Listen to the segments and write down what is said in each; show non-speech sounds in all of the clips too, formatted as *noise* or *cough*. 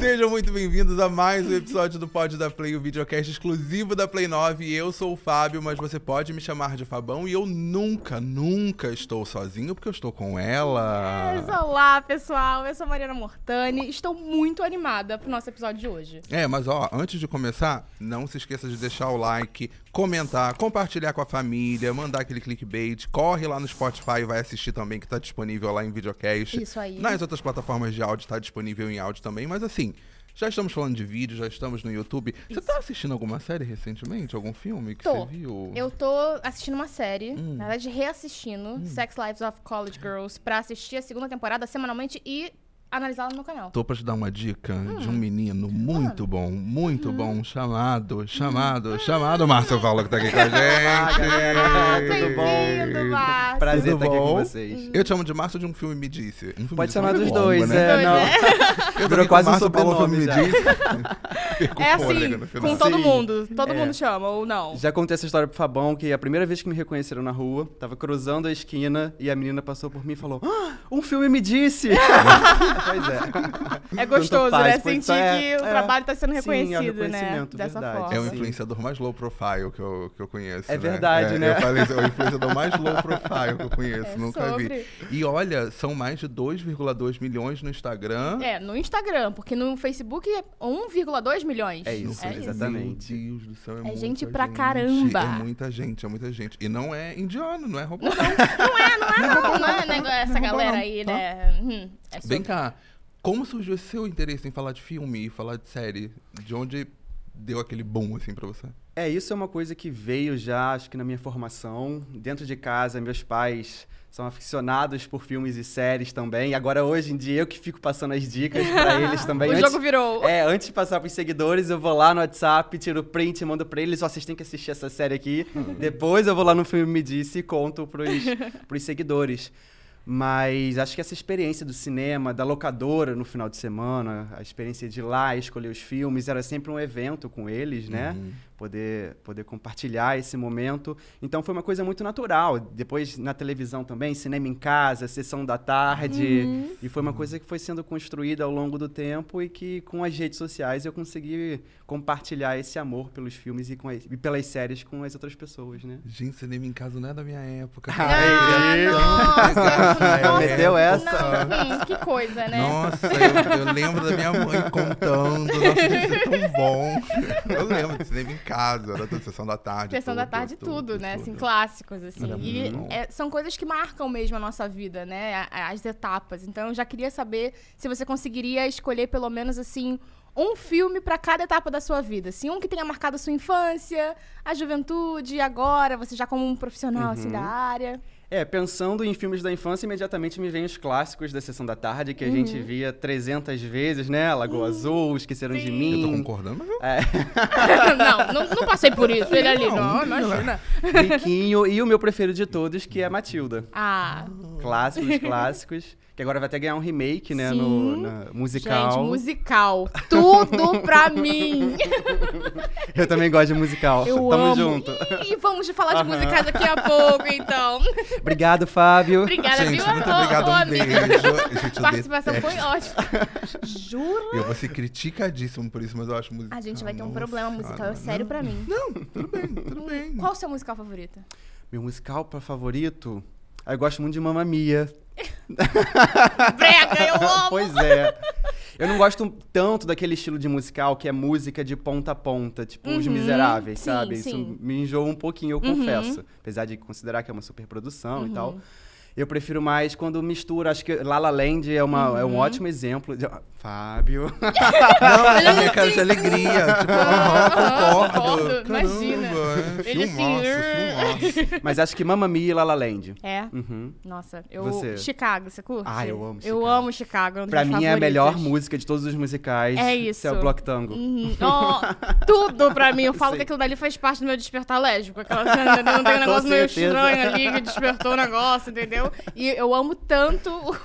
Sejam muito bem-vindos a mais um episódio do Pod da Play, o videocast exclusivo da Play 9. E eu sou o Fábio, mas você pode me chamar de Fabão. E eu nunca, nunca estou sozinho, porque eu estou com ela. Mas, olá, pessoal. Eu sou a Mariana Mortani. Estou muito animada pro nosso episódio de hoje. É, mas ó, antes de começar, não se esqueça de deixar o like, comentar, compartilhar com a família, mandar aquele clickbait. Corre lá no Spotify e vai assistir também, que tá disponível lá em videocast. Isso aí. Nas outras plataformas de áudio tá disponível em áudio também, mas assim. Já estamos falando de vídeo, já estamos no YouTube. Você tá assistindo alguma série recentemente? Algum filme que Tô. você viu? Eu tô assistindo uma série, Hum. na verdade, reassistindo Sex Lives of College Girls pra assistir a segunda temporada semanalmente e analisá-la no meu canal. Tô pra te dar uma dica de Hum. um menino muito bom, muito Uhum. bom, chamado, chamado, chamado Márcio Paulo que tá aqui com a *laughs* gente. galera. Tudo bom? Márcio. Prazer Tudo estar aqui bom? com vocês. Eu te chamo de Márcio de um filme Me Disse. Um filme Pode Me chamar Disse dos longo, dois, né? é, não. né? Eu Virou tô quase um sobrenome Me já. Disse. *laughs* Perco É assim, com todo mundo. Todo É. mundo chama, ou não. Já contei essa história pro Fabão, que a primeira vez que me reconheceram na rua, tava cruzando a esquina e a menina passou por mim e falou: ah, um filme me disse! *laughs* pois é. *laughs* É gostoso, faz, né? Sentir é- que o é. trabalho tá sendo Sim, é o reconhecido, né? reconhecimento, Dessa verdade. forma. É o Sim. influenciador mais low profile que eu, que eu conheço. É né? verdade, É, né? Eu falei, é o influenciador mais low profile que eu conheço, *laughs* É nunca vi. sobre- E olha, são mais de 2,2 milhões no Instagram. É, no Instagram, porque no Facebook é 1,2 milhões. É isso, é exatamente. Meu Deus do céu, é, É muita gente pra caramba. É muita gente, é muita gente. E não é indiano, não é robô, não. Não é, não é, não, não é negócio- essa não, galera não, aí, tá? né? Hum, é Vem cá, como surgiu esse seu interesse em falar de filme e falar de série? De onde deu aquele boom, assim, pra você? É, isso é uma coisa que veio já, acho que na minha formação. Dentro de casa, meus pais são aficionados por filmes e séries também. E agora, hoje em dia, eu que fico passando as dicas pra *laughs* eles também. O Antes- jogo virou. É, antes de passar pros seguidores, eu vou lá no WhatsApp, tiro o print, mando pra eles, ó, vocês têm que assistir essa série aqui. *laughs* Depois eu vou lá no filme Me Disse e conto pros, *laughs* pros seguidores. Mas acho que essa experiência do cinema, da locadora no final de semana, a experiência de ir lá escolher os filmes, era sempre um evento com eles, né? Uhum. Poder, poder compartilhar esse momento. Então foi uma coisa muito natural. Depois na televisão também, cinema em casa, sessão da tarde. Uhum. E foi uma coisa que foi sendo construída ao longo do tempo e que com as redes sociais eu consegui compartilhar esse amor pelos filmes e, com as- e pelas séries com as outras pessoas, né? Gente, cinema em casa não é da minha época. Ah, Aí. nossa, Ai, *laughs* nossa, meteu essa. não, hum, que coisa, né? Nossa, eu, eu lembro da minha mãe contando. Nossa, isso é tão bom. *laughs* Eu lembro de cinema em casa, da sessão da tarde. Sessão da tudo, tarde, tudo, né? Assim, tudo. clássicos, assim. Era E é, são coisas que marcam mesmo a nossa vida, né? As etapas. Então, eu já queria saber se você conseguiria escolher pelo menos, assim, um filme pra cada etapa da sua vida. Assim, um que tenha marcado a sua infância, a juventude, agora, você já como um profissional, assim, Uhum. da área. É, pensando em filmes da infância, imediatamente me vem os clássicos da Sessão da Tarde, que a gente via 300 vezes, né? Lagoa Azul, Esqueceram de Sim. Mim. Eu tô concordando, mas eu É, *laughs* não, não, não passei por isso. Ele ali, Não, não, imagina. Riquinho e o meu preferido de todos, que é Matilda. Ah, Clássicos, clássicos. Que agora vai até ganhar um remake, né? No Sim. na musical. gente, musical. Tudo pra *laughs* mim. Eu também gosto de musical. Eu Tamo amo. junto. E vamos falar de musicais daqui a pouco, então. Obrigado, Fábio. Obrigada, Gente, viu? muito obrigado, um beijo. Gente, *laughs* participação detesto. foi ótima. Jura? Eu vou ser criticadíssimo por isso, mas eu acho musical. A gente vai ter um nossa problema musical, é senhora. sério pra mim. Tudo bem, tudo bem. Qual o seu musical favorito? Meu musical pra favorito? Ah, Eu gosto muito de Mamma Mia. *laughs* Brega, eu amo! pois é. Eu não gosto tanto daquele estilo de musical que é música de ponta a ponta, tipo Os Uhum, Miseráveis, sim, sabe? sim. Isso me enjoa um pouquinho, eu Uhum. confesso. Apesar de considerar que é uma superprodução Uhum. e tal. Eu prefiro mais quando mistura. Acho que La La Land é, uma, é um Uhum. ótimo exemplo. de- Fábio. Não, Ele é minha cara de alegria. Tipo, Aham, aham, concordo. concordo, imagina. Caramba, é Ele filmaço, assim, filmaço. Mas acho que Mamma Mia e La La Land. É? Uhum. Nossa, eu. Você? Chicago, você curte? Ah, eu amo Eu Chicago. amo Chicago. é um Pra mim é a melhor música de todos os musicais. É Esse é isso. o Block Tango. Uhum. Ó, tudo pra mim. Eu falo Sim. que aquilo dali faz parte do meu despertar alérgico. Aquela cena, não tem um *laughs* negócio meio estranho ali que despertou o negócio, entendeu? E eu amo tanto o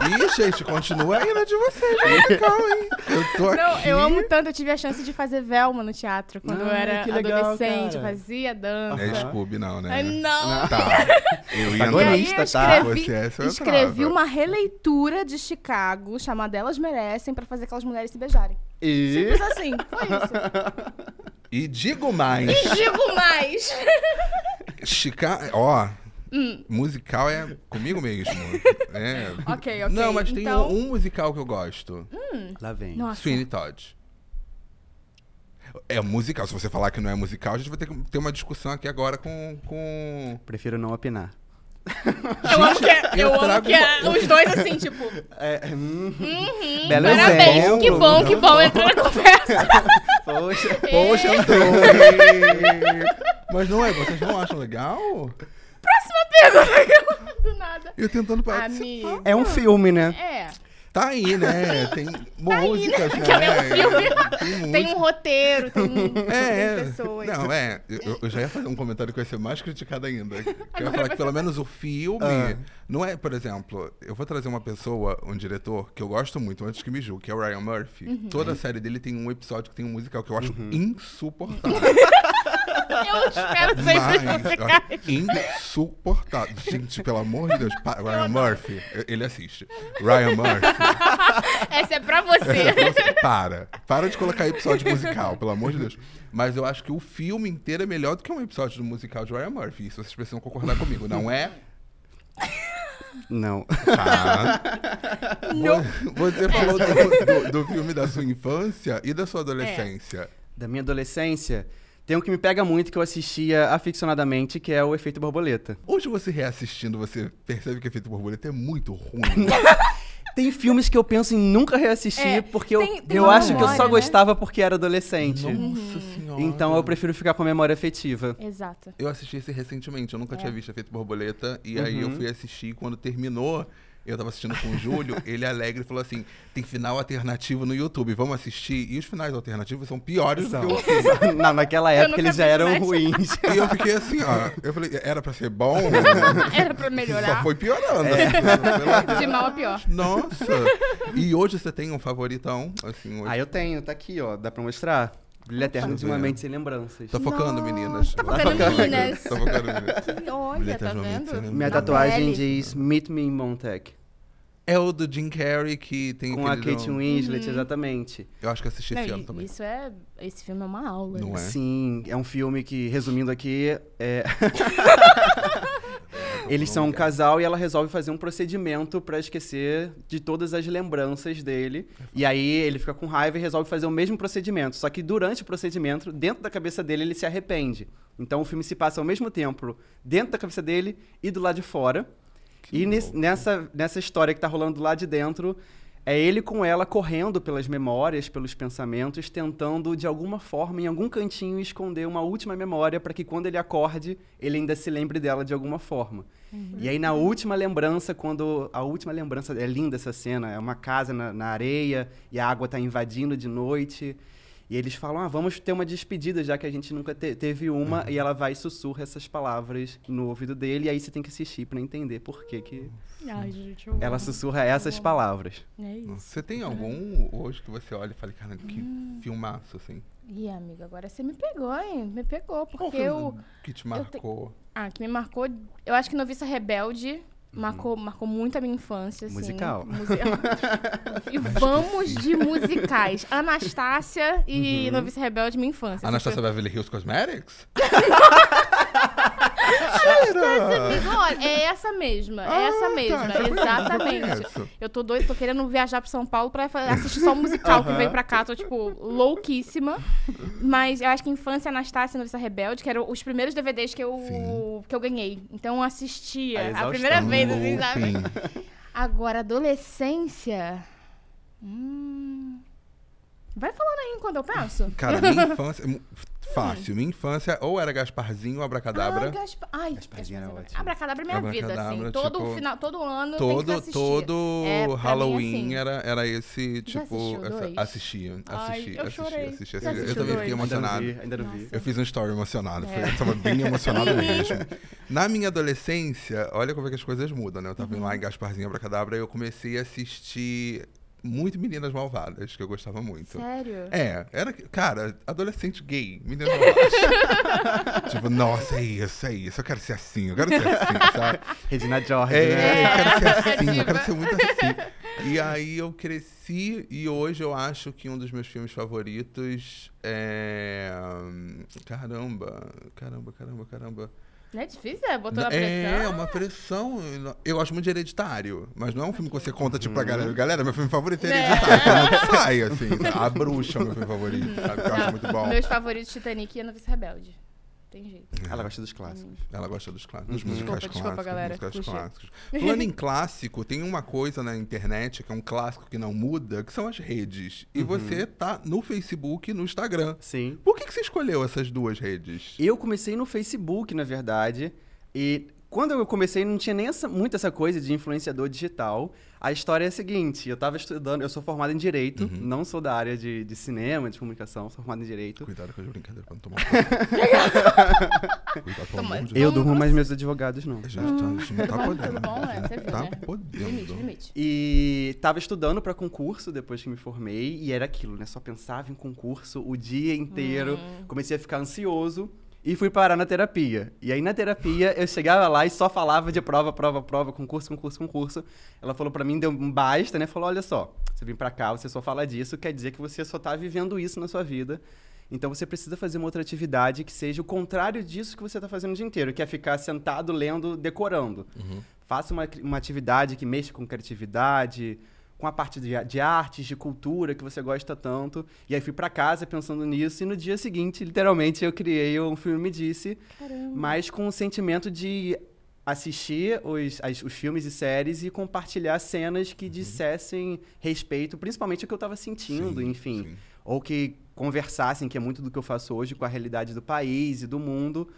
Ih, gente, continua aí na de vocês, gente. *laughs* Calma aí. Eu tô aqui. Não, eu amo tanto. Eu tive a chance de fazer Velma no teatro quando eu Ah, era que legal, adolescente. cara. Fazia dança. É Scooby, não, né? Ai, não. Tá. Eu ia *laughs* E eu Agonista, tá? Você é, escrevi uma releitura de Chicago chamada Elas Merecem pra fazer aquelas mulheres se beijarem. E... Simples assim, foi isso. E digo mais. Digo mais. Chica... Ó, Hum. musical é comigo mesmo. *laughs* É. Ok, ok. Não, mas tem então... um, um musical que eu gosto. Lá vem. Nossa. Sweeney Todd. É musical. Se você falar que não é musical, a gente vai ter que ter uma discussão aqui agora com. com... Prefiro não opinar. Eu amo que, é- eu eu amo que é uma- os dois assim, tipo, É, hum, uhum, parabéns, exemplo. que bom, que bom, entrou na conversa. *laughs* poxa. Poxa, É. Mas não é, vocês não acham legal? Próxima pergunta. Do nada. Eu tentando participar. Amigo. É um filme, né? É, Tá aí, né? Tem *laughs* músicas, *laughs* que é né? um filme. Tem tem um roteiro, tem, *laughs* É, tem é. pessoas. Não, é. Eu, eu já ia fazer um comentário que vai ser mais criticado ainda. Que eu ia falar que pelo menos o filme. Ah. Não é, por exemplo, eu vou trazer uma pessoa, um diretor, que eu gosto muito, antes que me julgue, que é o Ryan Murphy. Uhum. Toda a série dele tem um episódio que tem um musical que eu acho insuportável. Eu espero sempre Mas, que você insuportável. Gente, pelo amor de Deus, Ryan Murphy, ele assiste. Ryan Murphy. *laughs* Essa é pra você. Para. Para de colocar episódio musical, pelo amor de Deus. Mas eu acho que o filme inteiro é melhor do que um episódio do musical de Ryan Murphy. Isso vocês precisam concordar comigo, não é? Não. Tá. Vo- Você falou do, do- do filme da sua infância e da sua adolescência. Da minha adolescência, tem um que me pega muito que eu assistia aficionadamente, que é o Efeito Borboleta. Hoje você reassistindo, você percebe que Efeito Borboleta é muito ruim. *laughs* Tem filmes que eu penso em nunca reassistir, É, porque eu, tem- tem eu acho que eu memória, só né? gostava porque era adolescente. Nossa senhora. Então eu prefiro ficar com a memória afetiva. Exato. Eu assisti esse recentemente, eu nunca É. tinha visto Efeito Borboleta. E aí eu Uhum. fui assistir quando terminou. Eu tava assistindo com o Júlio, *laughs* ele alegre falou assim: tem final alternativo no YouTube, vamos assistir. E os finais alternativos são piores do que o filme. *laughs* Não, naquela época eles já eram mais. ruins. E eu fiquei assim, ó. Eu falei, era pra ser bom? *laughs* Era pra melhorar. Só foi piorando. É. assim, De mal a pior. Nossa! E hoje você tem um favoritão? Assim, hoje. Ah, eu tenho, tá aqui, ó. Dá pra mostrar? Brilho Eterno de uma mente sem lembranças. Tô focando, Nossa, meninas. tá Tô focando, meninas. Tô focando, meninas. *laughs* Olha, Mulher tá vendo? Minha tatuagem diz Meet Me in Montec. É o do Jim Carrey que tem Com a Kate Winslet, exatamente. Eu acho que assisti Não, esse ano também. isso é. Esse filme é uma aula. Não né? é? Sim, é um filme que, resumindo aqui, é... *laughs* Eles são um casal e ela resolve fazer um procedimento pra esquecer de todas as lembranças dele. E aí ele fica com raiva e resolve fazer o mesmo procedimento. Só que durante o procedimento, dentro da cabeça dele, ele se arrepende. Então o filme se passa ao mesmo tempo dentro da cabeça dele e do lado de fora. Que e louco. nessa, nessa história que tá rolando do lado de dentro, é ele com ela correndo pelas memórias, pelos pensamentos, tentando de alguma forma, em algum cantinho, esconder uma última memória para que quando ele acorde, ele ainda se lembre dela de alguma forma. E aí na última lembrança, quando a última lembrança é linda essa cena, é uma casa na, na areia e a água tá invadindo de noite. E eles falam: "Ah, vamos ter uma despedida já que a gente nunca te- teve uma", e ela vai e sussurra essas palavras no ouvido dele, e aí você tem que assistir para entender por que que Ai, gente, eu ela amo. sussurra essas palavras. É isso. Você tem algum hoje que você olha e fala, cara, que Hum. filmaço, assim? Ih, amiga, agora você me pegou, hein? Me pegou, Qual porque filme eu. que te marcou? Ah, que me marcou. Eu acho que Noviça Rebelde marcou, marcou muito a minha infância. Assim, Musical. Musi- *laughs* e vamos de musicais. Anastácia e Noviça Rebelde, minha infância. Anastasia Beverly Hills Cosmetics? *laughs* É essa mesma. É essa Ah, mesma, tá, exatamente. conheço. Eu tô doido, tô querendo viajar pra São Paulo pra fa- assistir só o musical que Aham. veio pra cá. Tô, tipo, louquíssima. Mas eu acho que Infância Anastácia e Noviça Rebelde, que eram os primeiros DVDs que eu, que eu ganhei. Então eu assistia A exaustão. primeira vez, assim, sabe? Agora, adolescência. Hum. Vai falando aí enquanto eu penso. Cara, minha infância. Fácil. Minha infância ou era Gasparzinho ou Abracadabra. Ah, Gaspa... Ai, Gasparzinho era ótimo. Abracadabra é minha vida, assim. Abracadabra, Todo, tipo, final, todo ano tem que todo todo É, pra mim, Halloween assim. era, era esse, tipo. essa- dois? assistia. Ai, Assisti, eu assisti, chorei. assisti, Já assisti. Eu também fiquei dois? Ainda não emocionado. vi, ainda não vi. Eu fiz um story emocionado. É. Eu tava bem *laughs* emocionado mesmo. Na minha adolescência, olha como é que as coisas mudam, né? Eu tava Uhum. lá em Gasparzinho Abracadabra e eu comecei a assistir muito Meninas Malvadas, que eu gostava muito. Sério? É, era, cara, adolescente gay, meninas malvadas. *laughs* tipo, nossa, é isso, é isso, eu quero ser assim, eu quero ser assim, sabe? *laughs* Regina George, É, né? eu quero ser assim, eu quero ser muito assim. E aí eu cresci e hoje eu acho que um dos meus filmes favoritos é. Caramba, caramba, caramba, caramba. Não é difícil? É? Botou na É, pressão? uma pressão. Eu gosto muito de Hereditário, mas não é um filme que você conta, tipo, pra galera. Galera, meu filme favorito é É. Hereditário. Quando *laughs* sai, assim. A Bruxa é o meu filme favorito, sabe? Que eu acho Não, muito bom. Meus favoritos, Titanic e A Novice Rebelde. Tem jeito. Ela gosta dos clássicos. Ela gosta dos clássicos, dos Uhum. musicais Desculpa, desculpa, clássicos. galera. musicais Puxei. clássicos. Falando em *laughs* clássico, tem uma coisa na internet que é um clássico que não muda, que são as redes. E Uhum. você tá no Facebook e no Instagram. Sim. Por que, que você escolheu essas duas redes? Eu comecei no Facebook, na verdade, e quando eu comecei não tinha nem essa, muito essa coisa de influenciador digital. A história é a seguinte, eu tava estudando, eu sou formado em Direito, Uhum. não sou da área de, de cinema, de comunicação, sou formado em Direito. Cuidado com as brincadeiras pra não tomar *laughs* Cuidado, pelo Toma- amor de Eu durmo, mas meus advogados não. A gente tá, a gente não tá podendo. Bom, é, você viu, tá né? podendo. Limite, limite. E tava estudando pra concurso depois que me formei, e era aquilo, né? Só pensava em concurso o dia inteiro. Comecei a ficar ansioso e fui parar na terapia. E aí na terapia eu chegava lá e só falava de prova, prova, prova, concurso, concurso, concurso. Ela falou pra mim, deu um basta, né? Falou: olha só, você vem pra cá, você só fala disso, quer dizer que você só tá vivendo isso na sua vida. Então você precisa fazer uma outra atividade que seja o contrário disso que você tá fazendo o dia inteiro, que é ficar sentado, lendo, decorando. Uhum. Faça uma, uma atividade que mexa com criatividade, com a parte de, de artes, de cultura que você gosta tanto. E aí fui pra casa pensando nisso e no dia seguinte, literalmente, eu criei um filme Me Disse, Caramba. mas com o sentimento de assistir os, as- os filmes e séries e compartilhar cenas que dissessem respeito, principalmente o que eu tava sentindo, Sim, enfim. sim. Ou que conversassem, que é muito do que eu faço hoje, com a realidade do país e do mundo.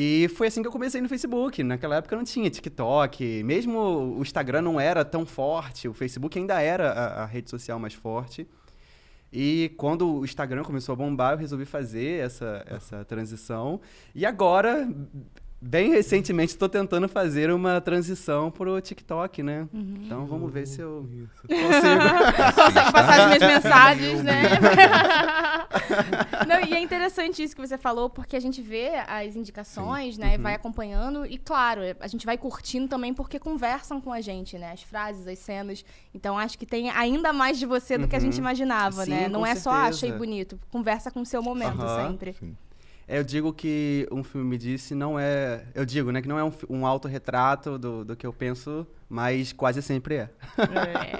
E foi assim que eu comecei no Facebook. Naquela época não tinha TikTok, mesmo o Instagram não era tão forte, o Facebook ainda era a, a rede social mais forte. E quando o Instagram começou a bombar, eu resolvi fazer essa, essa transição. E agora, bem recentemente, estou tentando fazer uma transição pro TikTok, né? Então vamos ver se eu Isso. consigo. *laughs* Consegue passar as minhas *laughs* mensagens, né? *laughs* Não, e é interessante isso que você falou, porque a gente vê as indicações, né? E vai acompanhando. E, claro, a gente vai curtindo também porque conversam com a gente, né? As frases, as cenas. Então, acho que tem ainda mais de você do que a gente imaginava, Sim, né? Não é só, ah, certeza. achei bonito. Conversa com o seu momento sempre. Sim. É, eu digo que um filme me disse não é. Eu digo, né, que não é um, um autorretrato do, do que eu penso, mas quase sempre é.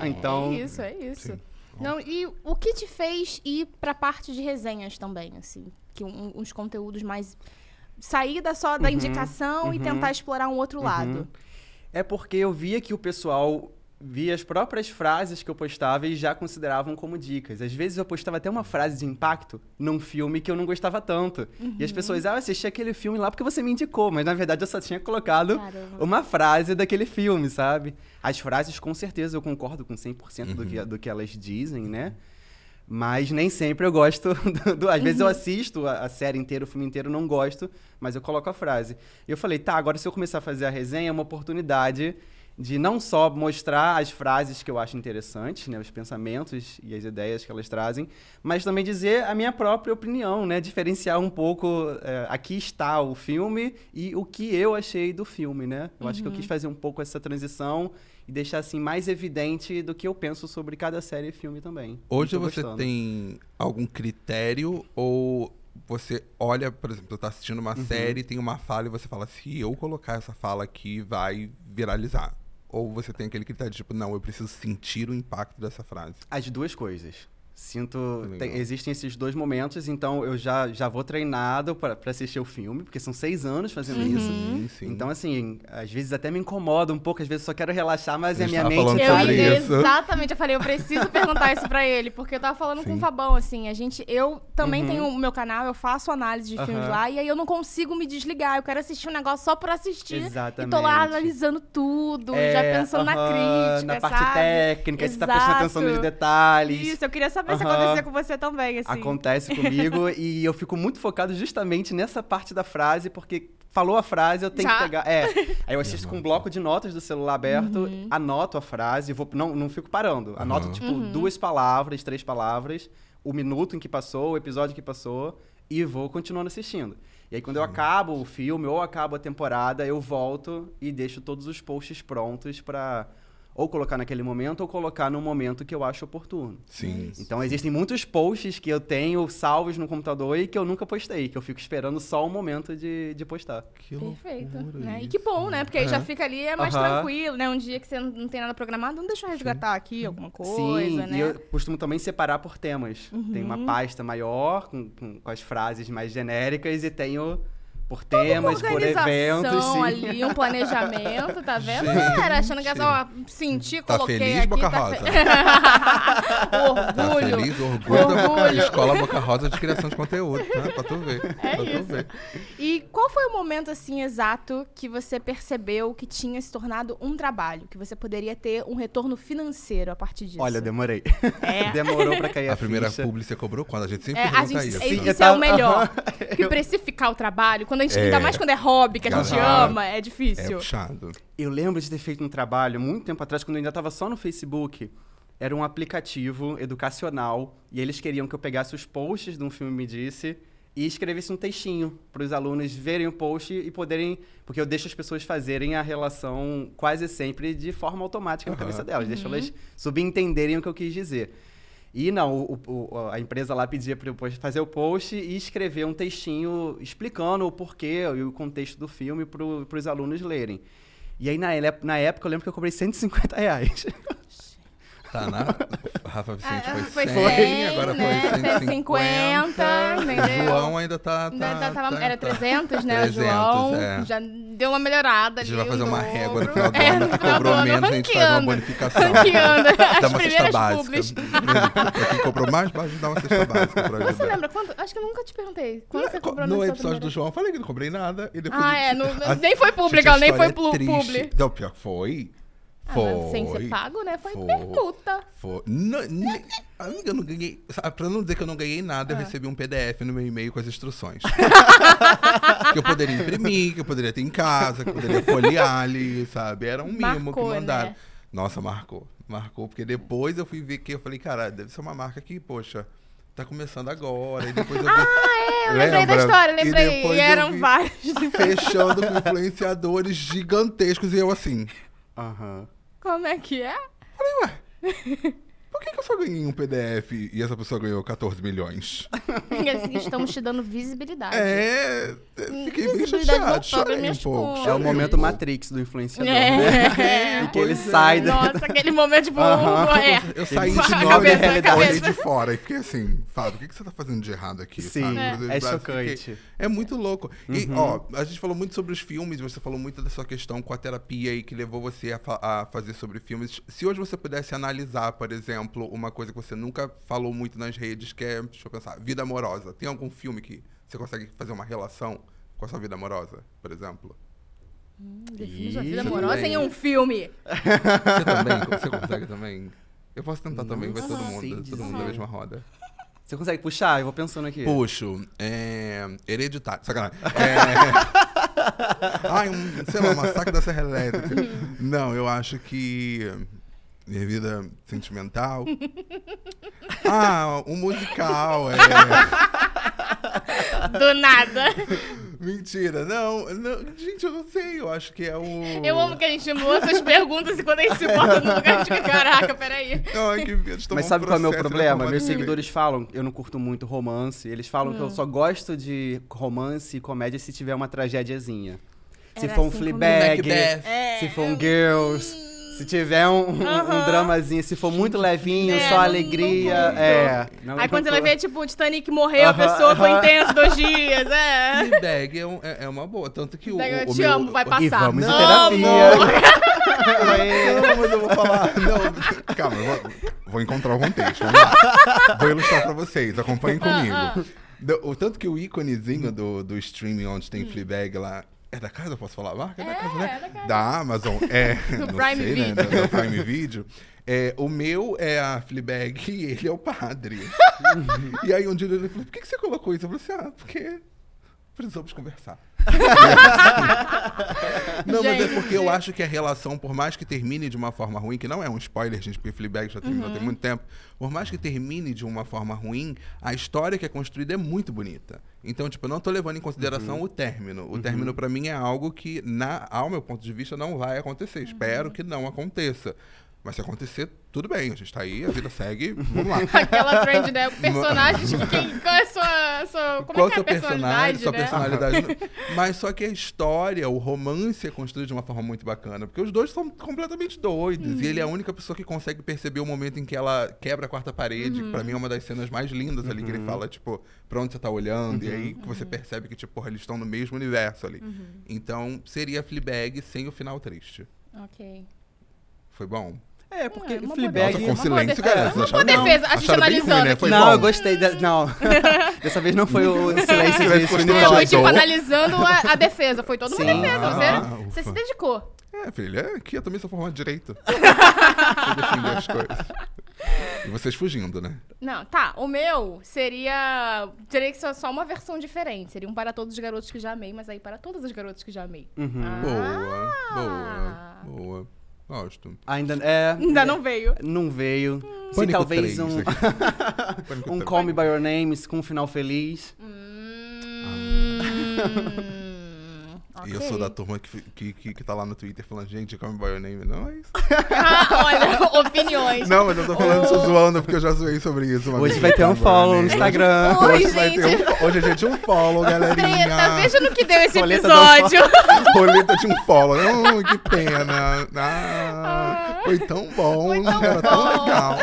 É, *laughs* Então- É isso, é isso. Sim. Não, e o que te fez ir pra parte de resenhas também, assim? Que um- uns conteúdos mais. Sair da só da Uhum, indicação e uhum. tentar explorar um outro lado. É porque eu via que o pessoal via as próprias frases que eu postava e já consideravam como dicas. Às vezes eu postava até uma frase de impacto num filme que eu não gostava tanto. E as pessoas, ah, eu assisti aquele filme lá porque você me indicou, mas na verdade eu só tinha colocado Caramba. uma frase daquele filme, sabe? As frases, com certeza, eu concordo com 100% do, que, do que elas dizem, né? Mas nem sempre eu gosto. *laughs* Do, do- às vezes eu assisto a, a série inteira, o filme inteiro, não gosto, mas eu coloco a frase. E eu falei, tá, agora se eu começar a fazer a resenha, é uma oportunidade de não só mostrar as frases que eu acho interessantes, né, os pensamentos e as ideias que elas trazem, mas também dizer a minha própria opinião, né, diferenciar um pouco, é, aqui está o filme e o que eu achei do filme, né? Eu acho que eu quis fazer um pouco essa transição e deixar assim mais evidente do que eu penso sobre cada série e filme também. Hoje você gostando. tem algum critério ou você olha, por exemplo, você tá assistindo Uhum. uma série, tem uma fala e você fala, se eu colocar essa fala aqui, vai viralizar. Ou você tem aquele critério, tipo, não, eu preciso sentir o impacto dessa frase. As duas coisas. Sinto. Tem- existem esses dois momentos, então eu já, já vou treinado pra pra assistir o filme, porque são seis anos fazendo Uhum. isso. Sim, sim. Então, assim, às vezes até me incomoda um pouco, às vezes eu só quero relaxar, mas A a minha mente. Eu, sobre tá- isso. exatamente, eu falei, eu preciso perguntar isso pra ele, porque eu tava falando com Sim. o Fabão, assim, a gente, eu também Uhum. tenho o meu canal, eu faço análise de filmes Aham. lá, e aí eu não consigo me desligar, eu quero assistir um negócio só por assistir, Exatamente. e tô lá analisando tudo, É, já pensando na crítica, Na parte sabe? técnica, você tá prestando atenção nos Exato. detalhes. Isso, eu queria saber Aham. acontecia com você também, assim. Acontece comigo *laughs* e eu fico muito focado justamente nessa parte da frase, porque falou a frase, eu tenho Já? que pegar. É. *laughs* Aí eu assisto com um bloco de notas do celular aberto, Uhum. anoto a frase, vou, não, não fico parando. Anoto, Aham. tipo, Uhum. duas palavras, três palavras, o minuto em que passou, o episódio que passou, e vou continuando assistindo. E aí, quando eu acabo o filme ou acabo a temporada, eu volto e deixo todos os posts prontos pra ou colocar naquele momento ou colocar no momento que eu acho oportuno. Sim. Então existem muitos posts que eu tenho salvos no computador e que eu nunca postei, que eu fico esperando só o momento de, de postar. Que Perfeito. Né? E que bom, né? Porque aí É. já fica ali, é mais Aham. tranquilo, né? Um dia que você não tem nada programado, não deixa eu resgatar aqui alguma coisa, Sim, né? Uhum. e eu costumo também separar por temas. Tem uma pasta maior com, com, com as frases mais genéricas e tenho por temas, por eventos. Sim. ali, um planejamento, tá vendo? Gente. Galera, achando que é só sentir, Tá coloquei feliz, aqui. Boca tá Rosa? *laughs* fe- Orgulho. Tá feliz? Orgulho, da Orgulho. Escola Boca Rosa de Criação de Conteúdo, né? Pra tu ver. *laughs* É pra tu isso. ver. E qual foi o momento, assim, exato que você percebeu que tinha se tornado um trabalho? Que você poderia ter um retorno financeiro a partir disso? Olha, demorei. É. *laughs* Demorou pra cair a, A primeira publi você cobrou quando? A gente sempre É, a pergunta gente, isso. isso, Sim, eu é o melhor. Porque precificar o trabalho, quando a gente, É. ainda mais quando é hobby, que a gente ama, é É difícil. puxado. Eu lembro de ter feito um trabalho muito tempo atrás, quando eu ainda estava só no Facebook. Era um aplicativo educacional e eles queriam que eu pegasse os posts de um filme Me Disse e escrevesse um textinho para os alunos verem o post e poderem. Porque eu deixo as pessoas fazerem a relação quase sempre de forma automática na Aham. cabeça delas, deixo elas subentenderem o que eu quis dizer. E não, o- o- a empresa lá pedia para eu fazer o post e escrever um textinho explicando o porquê e o contexto do filme para os alunos lerem. E aí, na, na época, eu lembro que eu cobrei 150 reais. Tá na. *laughs* Rafa Vicente Ah, foi, foi 100, 100, agora né? foi 150. 150, entendeu? João ainda tá. Tá, ainda tava- tá- era tá. 300, né, 300, João? é. Já deu uma melhorada A ali. gente vai fazer uma régua no final do *laughs* É, ano. cobrou ano, menos, a gente faz uma bonificação. Ranqueando Dá uma cesta básica. quem cobrou mais, a gente dá uma cesta básica pra ajudar. Você lembra quanto? Acho que eu nunca te perguntei. Quanto você cobrou no episódio primeira? do João, eu falei que não cobrei nada. E depois Ah, a é, no- a- nem foi a nem foi publi. Não, pior que foi. Ah, Foi. mas sem ser pago, né? Foi, Foi. permuta. Foi. Não, nem- amiga, eu não ganhei. sabe, Pra não dizer que eu não ganhei nada, Ah. eu recebi um PDF no meu e-mail com as instruções. *laughs* que eu poderia imprimir, que eu poderia ter em casa, que eu poderia folhear ali, sabe? Era um mimo Marcou, que mandaram. né? Nossa, marcou. Marcou, porque depois eu fui ver que eu falei, cara, deve ser uma marca que, poxa, tá começando agora. E depois eu vi. *laughs* Ah, é, eu lembrei da Lembra? história, E lembrei. E, eu eram vários. Fechando com influenciadores gigantescos e eu assim. Aham. Como é que é? *laughs* Por que, que eu só ganhei um PDF e essa pessoa ganhou 14 milhões? Porque, *laughs* assim, Estamos te dando visibilidade. É, fiquei bem Visibilidade chateado, chorei um pouco. É o um momento pouco. Matrix do influenciador, É. né? E *laughs* que ele é. sai da... Nossa, aquele momento, tipo, Aham. é. Eu saí de cabeça, nove a e olhei de fora e fiquei assim, Fábio, o que, que você tá fazendo de errado aqui? Sim, sabe? é, é e chocante. fiquei- É muito louco. E, Uhum. ó, a gente falou muito sobre os filmes, você falou muito da sua questão com a terapia aí que levou você a, fa- a fazer sobre filmes. Se hoje você pudesse analisar, por exemplo, uma coisa que você nunca falou muito nas redes, que é, deixa eu pensar, vida amorosa. Tem algum filme que você consegue fazer uma relação com a sua vida amorosa, por exemplo? Define sua vida amorosa também. em um filme. Você também? Você consegue também? Eu posso tentar também, vai todo mundo, todo mundo na mesma roda. Você consegue puxar? Eu vou pensando aqui. Puxo. É... Hereditário. Sacanagem. É... *laughs* Ai, um, sei lá, massacre da Serra Elétrica. Não, eu acho que. Minha vida sentimental. *laughs* Ah, um musical. É... Do nada. Mentira, não, não. Gente, eu não sei. Eu acho que é o. Eu amo que a gente lança as perguntas e quando a gente se bota no lugar, a gente fica, caraca, peraí. Que medo de tomar Mas um sabe qual é o meu processo problema? Meus seguidores falam, eu não curto muito romance. Eles falam Hum. que eu só gosto de romance e comédia se tiver uma tragédiazinha. Se Era for um assim Fleabag. É, se for um Girls, Se tiver um, um- um dramazinho, se for muito levinho, É, só não- alegria, não é. não- Aí quando você não- vai ver, tipo, o Titanic morreu, a Aham, pessoa foi aham. intenso dois dias, é. *laughs* Fleabag é, um- é- é uma boa. Tanto que o. Eu o te meu- amo, vai passar. E vamos em Amo. terapia. Não, mas *laughs* eu vou falar. Não, calma, eu vou, vou encontrar o contexto. Vamos lá. Vou ilustrar pra vocês, acompanhem comigo. ah. O tanto que o íconezinho do, do streaming onde tem Fleabag lá. É da casa? Eu posso falar a marca? É, da É, casa, né? é da casa. Da Amazon. É. *laughs* Do não Prime sei, né? Video. Da, da Prime Video. É, o meu é a Fleabag e ele é o padre. *laughs* e aí um dia ele falou: por que, que você colocou isso? Eu falei assim: ah, porque precisamos conversar. *laughs* Não, mas é Gente. porque eu acho que a relação, por mais que termine de uma forma ruim, que não é um spoiler, gente, porque Fleabag já terminou Uhum. tem muito tempo, por mais que termine de uma forma ruim, a história que é construída é muito bonita. Então, tipo, eu não tô levando em consideração Uhum. o término. O término, pra mim, é algo que, na, ao meu ponto de vista, não vai acontecer. Uhum. Espero que não aconteça. Mas se acontecer, tudo bem, a gente tá aí, a vida segue, vamos lá. *laughs* Aquela trend, né? O personagem, *laughs* tipo, quem, qual é a sua, sua como Qual é que é seu a personalidade, sua né? personalidade. Mas só que a história, o romance é construído de uma forma muito bacana. Porque os dois são completamente doidos. E ele é a Uhum. única pessoa que consegue perceber o momento em que ela quebra a quarta parede. Que pra mim é uma das cenas mais lindas ali. Que ele fala, tipo, pra onde você tá olhando. E aí que você percebe que, tipo, porra, eles estão no mesmo universo ali. Então, seria Fleabag sem o final triste. Ok. Foi bom? É, porque É, uma Fleabag... Nossa, com uma silêncio, galera. Uma boa defesa. A gente bem ruim, analisando né? Foi não, bom. eu gostei. Da... Não. *laughs* Dessa vez não foi o silêncio de É, já foi tipo analisando a, a defesa. Foi toda uma Sim. defesa. Ah, Você, você se dedicou. É, filho, é aqui eu também sou formado de direito. *laughs* Eu defender as coisas. E vocês fugindo, né? Não, tá. O meu seria. Teria que ser só uma versão diferente. Seria um para todos os garotos que já amei, mas aí para todas as garotas que já amei. Uhum. Ah. Boa, boa, boa. Gosto. Ainda, é, Ainda não veio. não veio. Se Pânico talvez 3 um, *laughs* *laughs* um 3. Call Me By Your Names com um final feliz. Hum, *laughs* E eu sou da turma que, que, que, que tá lá no Twitter falando, gente, Call Me By Your Name. Não é isso. *laughs* Ah, olha, *laughs* opiniões. Não, mas eu tô falando isso zoando, porque eu já zoei sobre isso. Hoje vai ter um follow no. Instagram. Oi, Hoje, vai ter gente. um, hoje a gente um follow, galerinha. Treta, veja no que deu esse Roleta episódio. *laughs* Roleta de um follow. Hum, que pena. Ah, foi tão bom. Foi tão era tão bom. legal.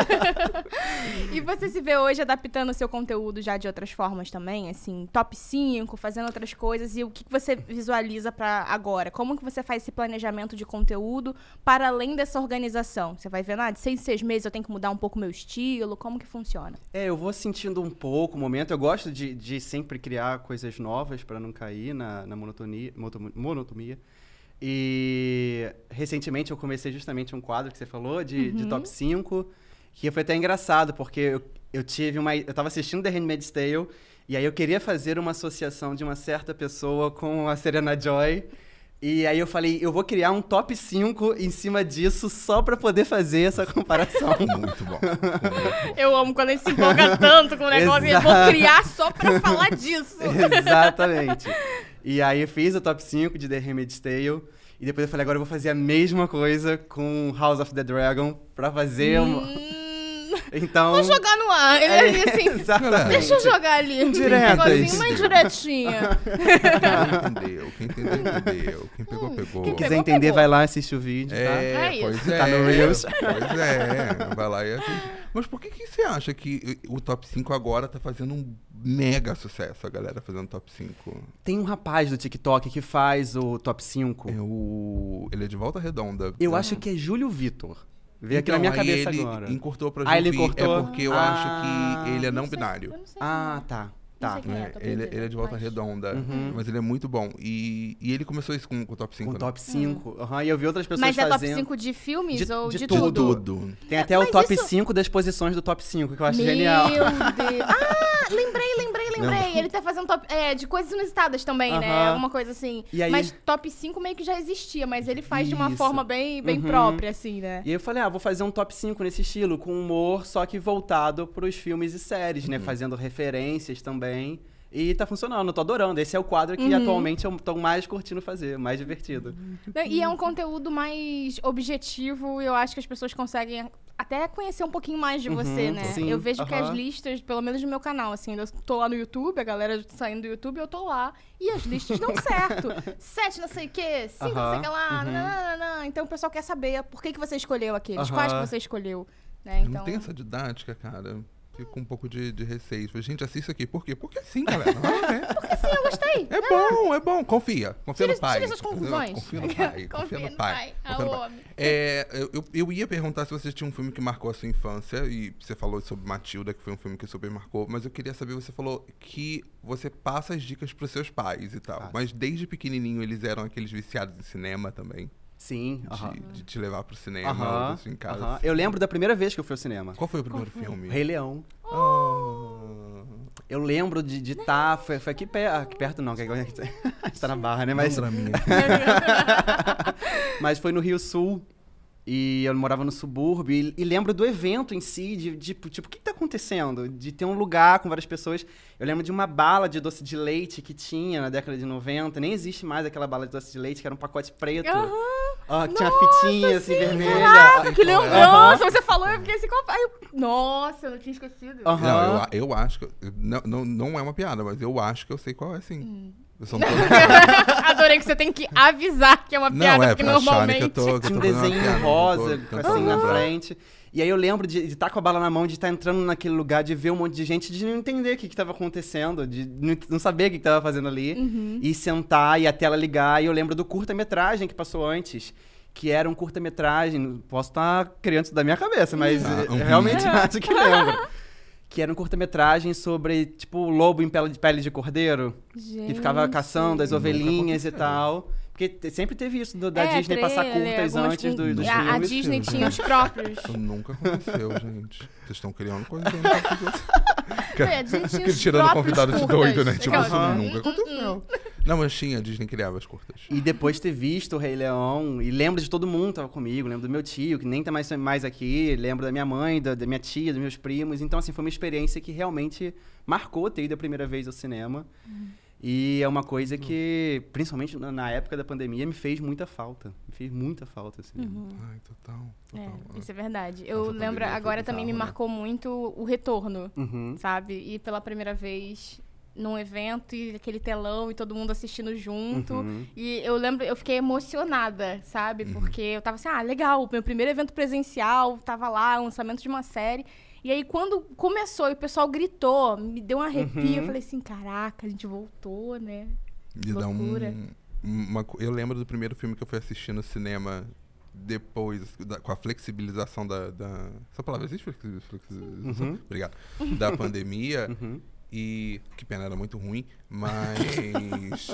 E você se vê hoje adaptando o seu conteúdo já de outras formas também? Assim, top 5, fazendo outras coisas. E o que você visualiza pra agora? Como que você faz esse planejamento de conteúdo para além dessa organização? Você vai vendo, ah, de seis em seis meses eu tenho que mudar um pouco o meu estilo. Como que funciona? É, eu vou sentindo um pouco o momento. Eu gosto de, de sempre criar coisas novas pra não cair na, na monotonia, monotonia. E recentemente eu comecei justamente um quadro que você falou de, de top 5, que foi até engraçado, porque eu, eu tive uma. Eu tava assistindo The Handmaid's Tale, e aí eu queria fazer uma associação de uma certa pessoa com a Serena Joy. E aí eu falei, eu vou criar um top 5 em cima disso só pra poder fazer essa *laughs* comparação. Muito bom. Muito bom. Eu amo quando a gente se empolga tanto com o negócio e eu vou Exato. criar só pra falar disso. *laughs* Exatamente. E aí eu fiz o top 5 de The Handmaid's Tale. E depois eu falei, agora eu vou fazer a mesma coisa com House of the Dragon pra fazer um... Hum, Então... vou jogar no ar. Ele É, ali *laughs* assim. exatamente. Deixa eu jogar ali. Um Indiretas. negocinho, uma indiretinha. Quem entendeu? Quem entendeu, entendeu. Quem pegou, pegou. Quem quiser Pegou, entender, pegou. vai lá assistir o vídeo, tá? É, É isso. pois é. Tá no Reels. Pois é. *laughs* Vai lá e assiste. Mas por que, que você acha que o top 5 agora tá fazendo um mega sucesso, a galera fazendo top 5? Tem um rapaz do TikTok que faz o top 5. É o... Ele é de volta redonda. Eu né? acho que é Júlio Vitor. Veio aqui na Então, minha aí cabeça ele agora. encurtou pra Ah, ele encurtou? É porque eu Ah. acho que ele é não, sei, binário. não sei Ah, quem tá. Não Tá. é, tô ele, ele é de volta mas- redonda, Uhum. mas ele é muito bom. E, e ele começou isso com, com o top 5. Com né? top 5. Aham, e eu vi outras pessoas Mas é top fazendo. 5 de filmes De- ou de de, tudo. tudo? Tudo. Tem até o Mas top isso- 5 das posições do top 5, que eu acho Meu genial. Deus. *laughs* Ah, lembrei, lembrei, lembrei. Ele tá fazendo top. É, de coisas inusitadas também, né? Aham. Alguma coisa assim. E aí- Mas top 5 meio que já existia, mas ele faz de uma Isso. forma bem, bem Uhum. própria, assim, né? E eu falei, ah, vou fazer um top 5 nesse estilo, com humor, só que voltado pros filmes e séries, Uhum. né? Fazendo referências também. E tá funcionando, eu tô adorando. Esse é o quadro que atualmente eu tô mais curtindo fazer, mais divertido. E é um conteúdo mais objetivo eu acho que as pessoas conseguem até conhecer um pouquinho mais de você, Uhum, né? sim, eu vejo que as listas, pelo menos no meu canal, assim, eu tô lá no YouTube, a galera saindo do YouTube, eu tô lá. E as listas dão certo. *laughs* Sete não sei o quê, cinco não sei o que lá, uhum. nananana. Então o pessoal quer saber por que, que você escolheu aqueles, quais que você escolheu. Né? Eu Então, Não tem essa didática, cara. Fico com um pouco de, de receio. Falei, Gente, assista aqui. Por quê? Porque sim, galera. Ah, é. *laughs* Porque sim, eu gostei. É bom, é bom. Confia. Confia Tira- no pai. tira suas conclusões. Confia no pai. *laughs* Confia no pai. a Confia no pai. homem. É, eu, eu- ia perguntar se você tinha um filme que marcou a sua infância, e você falou sobre Matilda, que foi um filme que super marcou, mas eu queria saber, você falou que você passa as dicas pros seus pais e tal. Passo. Mas desde pequenininho eles eram aqueles viciados em cinema também? Sim, De, aham. de te levar pro cinema, Aham, ou assim, em casa. aham. Eu lembro da primeira vez que eu fui ao cinema. Qual foi o primeiro filme? Rei Leão. Ah. Eu lembro de estar. foi, foi aqui, aqui perto, não, que agora a gente tá na barra, né? Mas... *laughs* *laughs* Mas foi no Rio Sul. E eu morava no subúrbio. E, e lembro do evento em si, de, de, tipo, o que, que tá acontecendo? De ter um lugar com várias pessoas. Eu lembro de uma bala de doce de leite que tinha na década de 90. Nem existe mais aquela bala de doce de leite, que era um pacote preto. Ah, que tinha fitinha assim, vermelha. Caraca, que lembrança! Você falou, eu fiquei assim, qual... Aí eu... Nossa, eu não tinha esquecido. Aham. Não, eu, eu acho que. Não, não, não é uma piada, mas eu acho que eu sei qual é, sim. Hum. São todos... *laughs* Adorei que você tem que avisar que é uma Não, piada, é porque normalmente... que eu tô. Que eu Tinha um desenho piada, rosa, não tô assim, na frente. E aí eu lembro de estar com a bala na mão, de estar entrando naquele lugar, de ver um monte de gente, de não entender o que estava acontecendo, de não, não saber o que estava fazendo ali. Uhum. E sentar e a tela ligar. E eu lembro do curta-metragem que passou antes. Que era um curta-metragem, posso estar criando isso da minha cabeça, mas Ah, realmente *laughs* acho que lembro. Que era um curta-metragem sobre, tipo, lobo em pele de, pele de cordeiro. Gente. Que ficava caçando as ovelhinhas e tal. Porque sempre teve isso do- da É, Disney passar curtas antes com- do- dos a, a filmes. Disney tinha os próprios. Isso nunca aconteceu, gente. Vocês estão criando coisa que. *laughs* É, a Aquele os tirando próprios convidado de doido, né? Tipo, Aquela- isso nunca aconteceu. Não, mas tinha, a Disney criava as curtas. E depois ter visto o Rei Leão, e lembro de todo mundo que tava comigo, lembro do meu tio, que nem tá mais, mais aqui, lembro da minha mãe, da, da minha tia, dos meus primos. Então, assim, foi uma experiência que realmente marcou ter ido a primeira vez ao cinema. E é uma coisa que, principalmente na- na época da pandemia, me fez muita falta. Me fez muita falta, assim. Ai, total. É, total. isso é verdade. Eu lembro, agora também me né? marcou muito o retorno, Uhum. sabe? E pela primeira vez num evento e aquele telão e todo mundo assistindo junto. Uhum. E eu lembro, eu fiquei emocionada, sabe? Uhum. Porque eu tava assim, ah, legal, meu primeiro evento presencial, tava lá, lançamento de uma série. E aí, quando começou e o pessoal gritou, me deu um arrepio. Uhum. Eu falei assim, caraca, a gente voltou, né? Me dá um, Loucura. uma eu lembro do primeiro filme que eu fui assistir no cinema depois, da- com a flexibilização da, da- Essa palavra existe? Flexi- flexibilização? Uhum. Obrigado. Da *laughs* pandemia. Uhum. E. Que pena, era muito ruim. Mas.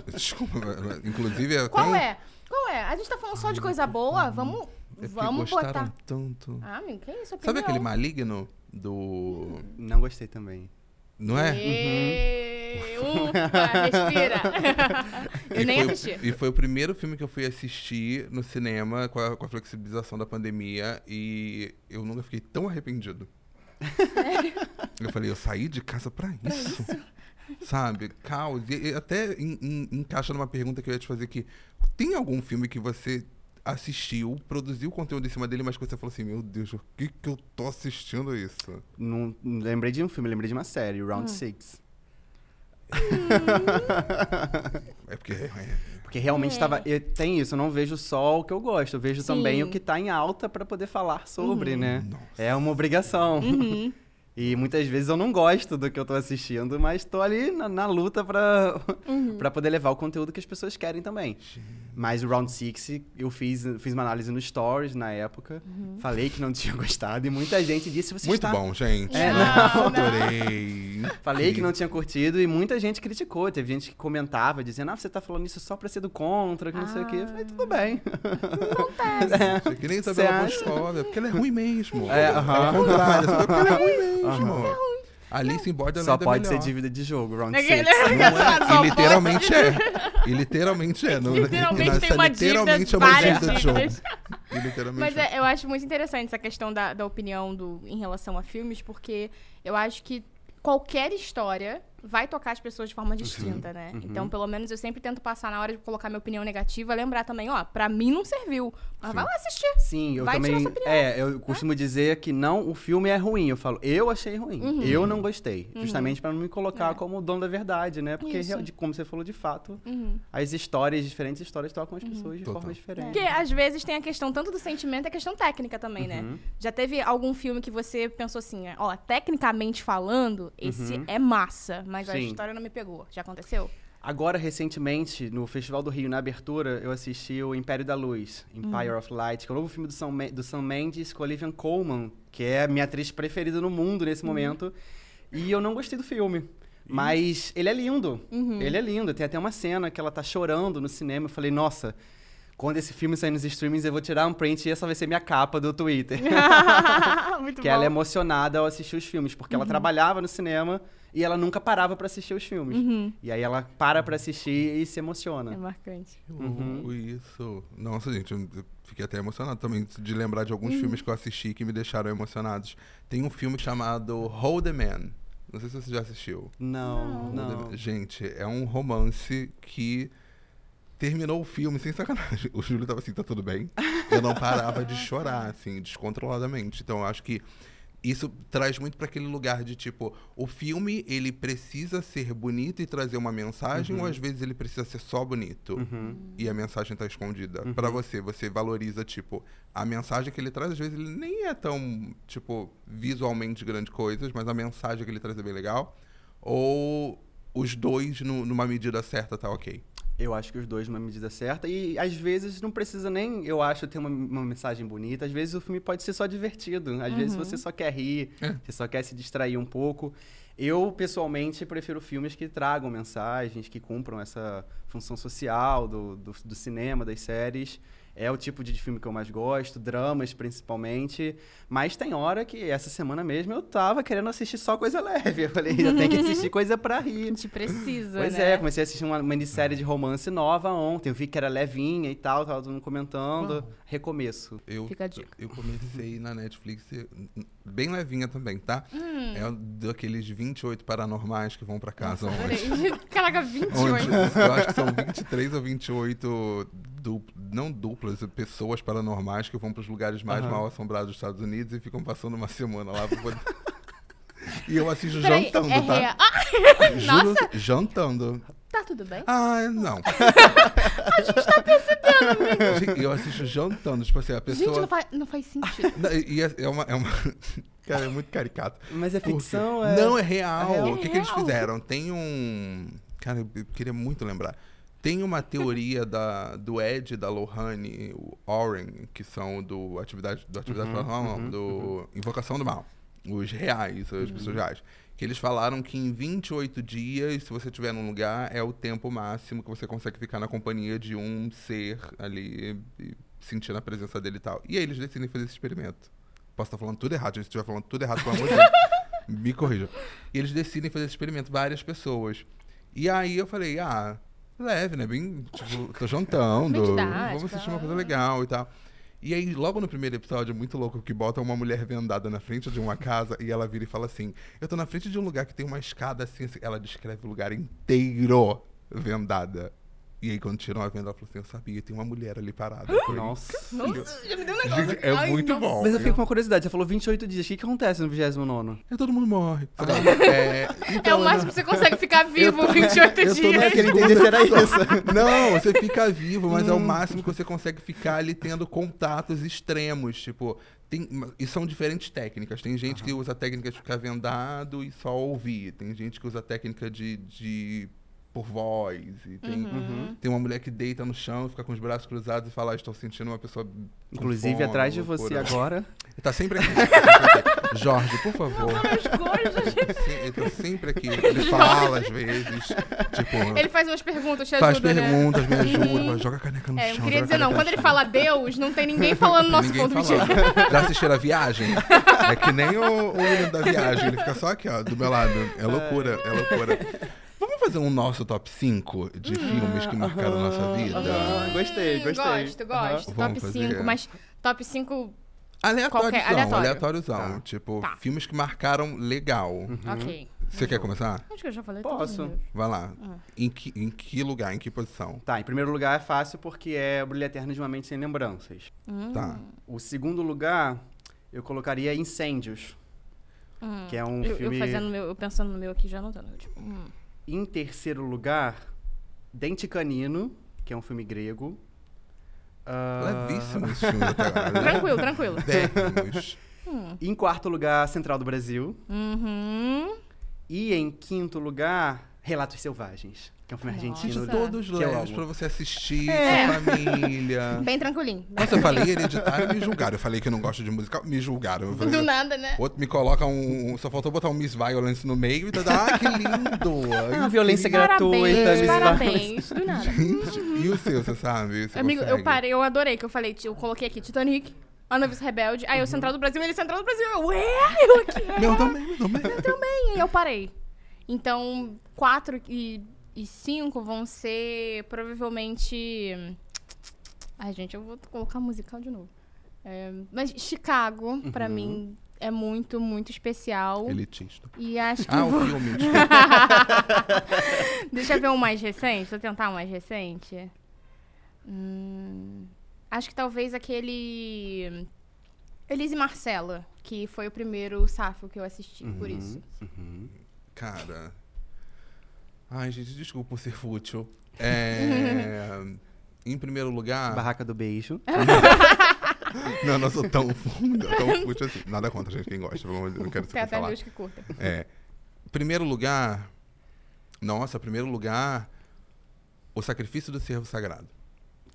*laughs* Desculpa, inclusive. eu Qual tenho- é? Qual é? A gente tá falando só de coisa boa? Vamos, É vamos gostaram botar. tanto. Ah, amigo, que isso? Sabe aquele maligno do. Não gostei também. Não é? Ê, Ufa, respira. eu *laughs* E nem foi, assisti. E foi o primeiro filme que eu fui assistir no cinema com a, com a flexibilização da pandemia e eu nunca fiquei tão arrependido. *laughs* eu falei, eu saí de casa pra isso. Sabe? Caos. E, e até en- en- encaixa numa pergunta que eu ia te fazer que tem algum filme que você assistiu, produziu conteúdo em cima dele, mas que você falou assim, meu Deus, o que que eu tô assistindo isso? Não, não lembrei de um filme, lembrei de uma série. Round Six. *laughs* É porque... é- Porque realmente É. estava. eu- Tem isso, eu não vejo só o que eu gosto, eu vejo também Sim. o que tá em alta pra poder falar sobre, né? Nossa. É uma obrigação. Uhum. *laughs* E muitas vezes eu não gosto do que eu tô assistindo, mas tô ali na, na luta pra, Uhum. *laughs* pra poder levar o conteúdo que as pessoas querem também. Mas o Round Six, eu fiz, fiz uma análise no Stories na época, Uhum. falei que não *laughs* tinha gostado, e muita gente disse você Muito está... bom, gente. É, Não, não. Adorei. *laughs* Falei que não tinha curtido e muita gente criticou. Teve gente que comentava, dizendo, ah, você tá falando isso só pra ser do contra, que não sei o quê. Eu falei, tudo bem. Gente, Que nem Isabela Você? Boscova, porque ela é ruim mesmo. É, É aham. o contrário, sabe? porque ela é ruim mesmo. Alice em Borderland Só é pode ser melhor. dívida de jogo, Round Aquele- Six. Não *laughs* é, Só e literalmente é. E literalmente é. Não, Literalmente essa tem uma dívida, literalmente é uma várias dívida de jogo. dívidas. E literalmente Mas é. é, eu acho muito interessante essa questão da, da opinião do, em relação a filmes, porque eu acho que qualquer história vai tocar as pessoas de forma distinta, né? Uhum. Então, pelo menos eu sempre tento passar na hora de colocar minha opinião negativa, lembrar também, ó, pra mim não serviu. Mas Sim. vai lá assistir. Sim, eu Vai tirar também. sua opinião. É, eu costumo dizer que não, o filme é ruim. Eu falo, eu achei ruim. Uhum. Eu não gostei. Justamente pra não me colocar É. como dono da verdade, né? Porque, real- de- como você falou, de fato, Uhum. as histórias, diferentes histórias tocam as pessoas de Total. forma diferente. Porque às vezes tem a questão tanto do sentimento, a questão técnica também, né? Uhum. Já teve algum filme que você pensou assim, ó, tecnicamente falando, esse Uhum. é massa, mas a Sim. história não me pegou. Já aconteceu? Agora, recentemente, no Festival do Rio, na abertura, eu assisti o Império da Luz, Empire of Light, que é o novo filme do Sam, do Sam Mendes com a Olivia Colman, que é a minha atriz preferida no mundo nesse momento. E eu não gostei do filme. Mas ele é lindo. Ele é lindo. Tem até uma cena que ela tá chorando no cinema. Eu falei, nossa, quando esse filme sair nos streamings, eu vou tirar um print e essa vai ser minha capa do Twitter. *laughs* *laughs* Muito que bom. ela é emocionada ao assistir os filmes, porque ela trabalhava no cinema e ela nunca parava pra assistir os filmes. Uhum. E aí ela para pra assistir e se É emociona. marcante. Uhum. Uh, Isso. Nossa, gente, eu fiquei até emocionado também de lembrar de alguns filmes que eu assisti que me deixaram emocionados. Tem um filme chamado Hold the Man. Não sei se você já assistiu. Não, não. Man. Gente, é um romance que terminou o filme sem sacanagem. *laughs* O Júlio tava assim, tá tudo bem? Eu não parava de chorar, assim, descontroladamente. Então, eu acho que isso traz muito para aquele lugar de tipo, o filme ele precisa ser bonito e trazer uma mensagem, ou às vezes ele precisa ser só bonito Uhum. e a mensagem tá escondida. Uhum. Pra você, você valoriza tipo a mensagem que ele traz, às vezes ele nem é tão tipo visualmente grandes coisas, mas a mensagem que ele traz é bem legal. Ou os dois no- numa medida certa tá ok. Eu acho que os dois numa medida certa. E às vezes não precisa nem, eu acho, ter uma, uma mensagem bonita. Às vezes o filme pode ser só divertido. Às vezes você só quer rir, É. você só quer se distrair um pouco. Eu, pessoalmente, prefiro filmes que tragam mensagens, que cumpram essa função social do, do, do cinema, das séries. É o tipo de filme que eu mais gosto, dramas principalmente. Mas tem hora que, essa semana mesmo, eu tava querendo assistir só coisa leve. *laughs* Eu falei, eu tenho que assistir coisa pra A rir. gente precisa, Pois né? é, comecei a assistir uma minissérie de romance nova ontem. Eu vi que era levinha e tal, tava todo mundo comentando. Recomeço. Eu, Fica a dica. eu comecei na Netflix bem levinha também, tá? Hum. É daqueles 28 paranormais que vão pra casa ontem. Peraí. *laughs* Caraca, 28. Onde, eu acho que são 23 ou 28 du- não duplas, pessoas paranormais que vão para os lugares mais Aham. mal assombrados dos Estados Unidos e ficam passando uma semana lá pra poder... *laughs* E eu assisto Peraí, jantando, é tá? real. Ah, *laughs* Juro, Nossa. jantando. Tá tudo bem? Ah, não. *laughs* a gente tá percebendo, Eu assisto jantando, tipo assim, a pessoa... Gente, não faz, não faz sentido. *laughs* Não, E é, é uma, é uma- *laughs* Cara, é muito caricato. Mas é Por quê? ficção? É... Não, é real. É real? O que, que eles real. fizeram? Tem um. Cara, eu queria muito lembrar. Tem uma teoria da, do Ed da Lohane, o Oren, que são do Atividade, do atividade Uhum, Paranormal, uhum, do Invocação do Mal. Os reais, as Uhum. pessoas reais. Que eles falaram que em 28 dias, se você estiver num lugar, é o tempo máximo que você consegue ficar na companhia de um ser ali sentir a presença dele e tal. E aí eles decidem fazer esse experimento. Posso estar falando tudo errado, gente. Se estiver falando tudo errado, pelo amor de Deus, me corrija. E eles decidem fazer esse experimento, várias pessoas. E aí eu falei, ah, leve, né? Bem, tipo, tô jantando, didática. vamos assistir uma coisa legal e tal. E aí, logo no primeiro episódio, é muito louco, que bota uma mulher vendada na frente de uma casa e ela vira e fala assim: Eu tô na frente de um lugar que tem uma escada assim, assim. Ela descreve o lugar inteiro vendada. E aí, quando tiram a venda, ela falou assim: Eu sabia, tem uma mulher ali parada. Eu Nossa. Nossa, já me deu um negócio. Gente, é Ai, muito nossa. bom. Mas eu fiquei com uma curiosidade. Você falou 28 dias. O que, que acontece no 29? É, todo mundo morre. É, *laughs* É então, o máximo que você consegue ficar *laughs* vivo 28 eu tô dias. entender se era isso. *laughs* Não, você fica vivo, mas é o máximo que você consegue ficar ali tendo contatos extremos. Tipo, tem, e são diferentes técnicas. Tem gente que usa técnica de ficar vendado e só ouvir. Tem gente que usa técnica de. de por voz. E tem, Uhum. tem uma mulher que deita no chão, fica com os braços cruzados e fala: ah, Estou sentindo uma pessoa. Inclusive, fome, atrás de você loucura." agora. Ele tá sempre aqui. *laughs* Jorge, por favor. Sim, Ele tá sempre aqui. Ele fala às vezes. Tipo, Ele faz umas perguntas, te faz ajuda, né? perguntas, me ajuda. fala, Joga a caneca no É, chão. eu queria dizer, não, quando no ele fala Deus, não tem ninguém *laughs* falando nosso Ninguém ponto de falando. vista. Já assistiram a viagem? É que nem o, o da viagem. Ele fica só aqui, ó, do meu lado. É loucura, é loucura. Fazer um nosso top 5 de filmes que marcaram a nossa vida? aham. Gostei, Hum, gostei. Gosto, Aham. gosto. Vamos Top fazer. 5, mas top 5, Aleatóriozão, Qualquer- aleatório. aleatóriozão. Tá. Tipo, Tá. filmes que marcaram legal. Uhum. ok. Você quer começar? Acho que eu já falei Posso. todos os meus. Vai lá. Ah. Em, que, em que lugar, em que posição? Tá, em primeiro lugar é fácil porque é O Brilho Eterno de uma Mente Sem Lembranças. Hum, Tá. O segundo lugar, eu colocaria Incêndios, hum. que é um eu, filme... eu fazendo meu, eu pensando no meu aqui já anotando. eu, Tipo, hum. Em terceiro lugar, Dente Canino, que é um filme grego. Ah, Levíssimo esse filme *laughs* até agora. Tranquilo, tranquilo. Levíssimos. Em quarto lugar, Central do Brasil. Uhum. E em quinto lugar, Relatos Selvagens, que é um filme Nossa. argentino. Todos que eu leves pra você assistir É. com a família. *laughs* Bem tranquilinho. Quando eu falei hereditário, me julgaram. Eu falei que eu não gosto de musical, me julgaram. Eu falei, Do nada, né? Outro me coloca um. Só faltou botar um Miss Violence no meio e tá. Ah, que lindo! *laughs* Ah, violência gratuita, Parabéns, Miss parabéns. Do nada. Gente, e o seu, você sabe? Você Amigo, eu consegue? parei, eu adorei que eu falei, eu coloquei aqui Titanic, A Novice Rebelde, aí o Central do Brasil, ele Central do Brasil, eu, ué, eu aqui, é. Meu também, meu também. Eu também, e eu parei. Então, 4 e 5 vão ser provavelmente. Ai, gente, eu vou colocar musical de novo. É, mas Chicago, pra Uhum. mim, é muito, muito especial. Elitista. E acho que. Ah, vou- o filme. *laughs* Deixa eu ver um mais recente. Vou tentar um mais recente. Hum, acho que talvez aquele. Elise Marcela, que foi o primeiro Safo que eu assisti, por Uhum, isso. uhum. Cara. Ai, gente, desculpa por ser fútil. É. *laughs* Em primeiro lugar. Barraca do Beijo. *laughs* Não, não sou tão, tão fútil assim. Nada contra, gente, quem gosta. Deus, Não quero ser cancelado. meus que curtem. É. Primeiro lugar. Nossa, primeiro lugar. O Sacrifício do Servo Sagrado.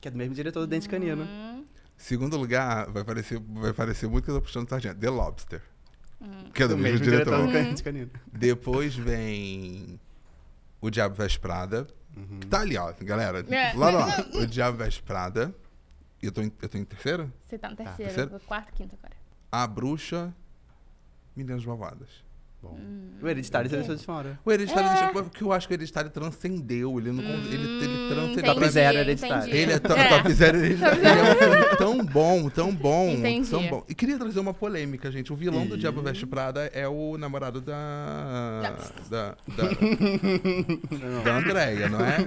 Que é do mesmo diretor do Dente Canino. Hum, Segundo lugar, vai parecer, vai parecer muito que eu tô puxando sargento. The Lobster. Que é do, Do mesmo, mesmo diretor. diretor do Uhum. Dente Canino. Depois vem O Diabo Veste Prada. Uhum. Que tá ali, ó, galera. É. Lá, lá. O Diabo Veste Prada. E eu tô em, eu tô em terceiro? Você tá no terceiro, terceiro? eu tô quarto, quinto agora. A Bruxa. Meninas Malvadas. Bom. Hum. O Hereditário você deixou de fora. O Hereditário, É. deixa- porque eu acho que o Hereditário transcendeu. Ele não. ele, ele transcendeu. Top zero Hereditário. Ele é, to- É. top zero hereditário. Ele é um filme tão bom, tão bom, Entendi. tão bom. E queria trazer uma polêmica, gente. O vilão do Ih. Diabo Veste Prada é o namorado da. Da. Da, da Andréia, não é?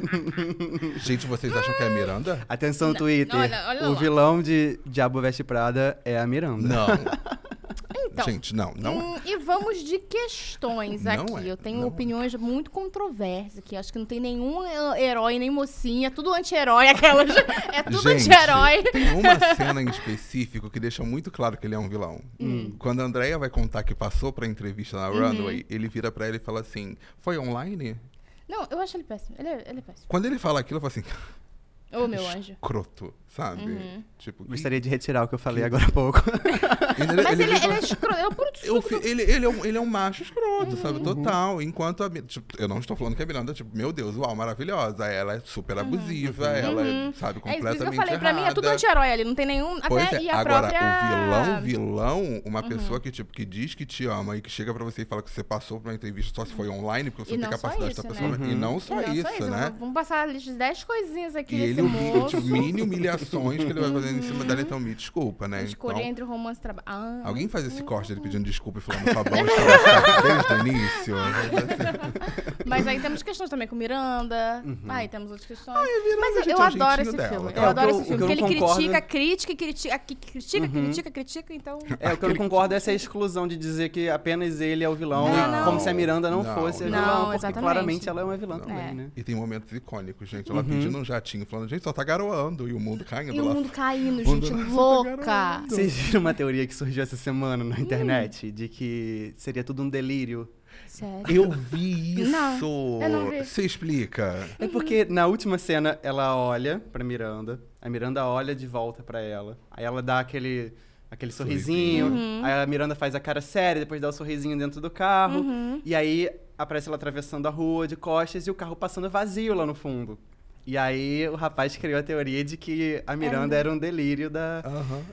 Gente, vocês acham que é a Miranda? Atenção, Twitter. olha- olha o vilão de Diabo Veste Prada é a Miranda. Não. *laughs* Então, Gente, não, não. Hum, e vamos de questões Não aqui. é, Eu tenho não é. opiniões muito controversas aqui. Acho que não tem nenhum eh, herói nem mocinha. É tudo anti-herói, aquelas. *laughs* É tudo Gente, anti-herói. tem uma cena em específico que deixa muito claro que ele é um vilão. Hum. Quando a Andrea vai contar que passou pra entrevista na Uhum. Runway, ele vira pra ela e fala assim: Foi online? Não, eu acho ele péssimo. Ele é, ele é péssimo. Quando ele fala aquilo, eu falo assim: *laughs* Ô, meu anjo. Escroto, sabe? Uhum. Tipo, Gostaria de retirar o que eu falei agora há pouco. *laughs* ele, Mas ele, vira e ele é escroto. É o puro Eu suco fi- do- ele, ele, é um, ele é um macho escroto, Uhum. sabe? Total. Enquanto a. Tipo, eu não estou falando que a Miranda, tipo, meu Deus, uau, maravilhosa. Ela é super abusiva, ela é, sabe, É completamente. isso que eu falei. Pra mim é tudo errada. anti-herói ali. Não tem nenhum. Pois até é, e a agora própria... Uhum. o vilão, vilão, uma pessoa que, tipo, que diz que te ama e que chega pra você e fala que você passou pra uma entrevista só se foi online, porque você E não tem capacidade isso, da né? pessoa. Uhum. E não só E não isso, né? Vamos passar a lista de 10 coisinhas aqui E nesse ele humilha, tipo, mini humilhações que ele vai fazendo em cima dela, então me desculpa, né? Escolher Então, entre o romance e trabalho. Ah, alguém faz esse corte dele pedindo desculpa e falando Fabão *laughs* certo desde o início. Mas aí temos questões também com Miranda. Uhum. Aí temos outras questões. Miranda, Mas eu, gente, eu é adoro esse dela, filme. tá? Eu É, adoro eu- esse filme. Porque ele concordo- critica, critica, critica, critica, Uhum. critica, critica, então. É, o que eu não concordo é essa exclusão de dizer que apenas ele é o vilão, Não, não. como se a Miranda não, Não, fosse a não. vilã, Não, porque exatamente. claramente ela é uma vilã Não. também, É. né? E tem momentos icônicos, gente. Ela Uhum. pedindo um jatinho, falando, gente, só tá garoando. E o mundo caindo E o lá. mundo caindo, mundo gente, *laughs* louca. Vocês viram uma teoria que surgiu essa semana Hum. na internet de que seria tudo um delírio? Sério. Eu vi *laughs* isso! Não, eu não vi. Você explica. É porque na última cena ela olha pra Miranda, a Miranda olha de volta pra ela. Aí ela dá aquele aquele sorrisinho, Uhum. aí a Miranda faz a cara séria, depois dá o sorrisinho dentro do carro. Uhum. E aí aparece ela atravessando a rua de costas e o carro passando vazio lá no fundo. E aí o rapaz criou a teoria de que a Miranda era um delírio da.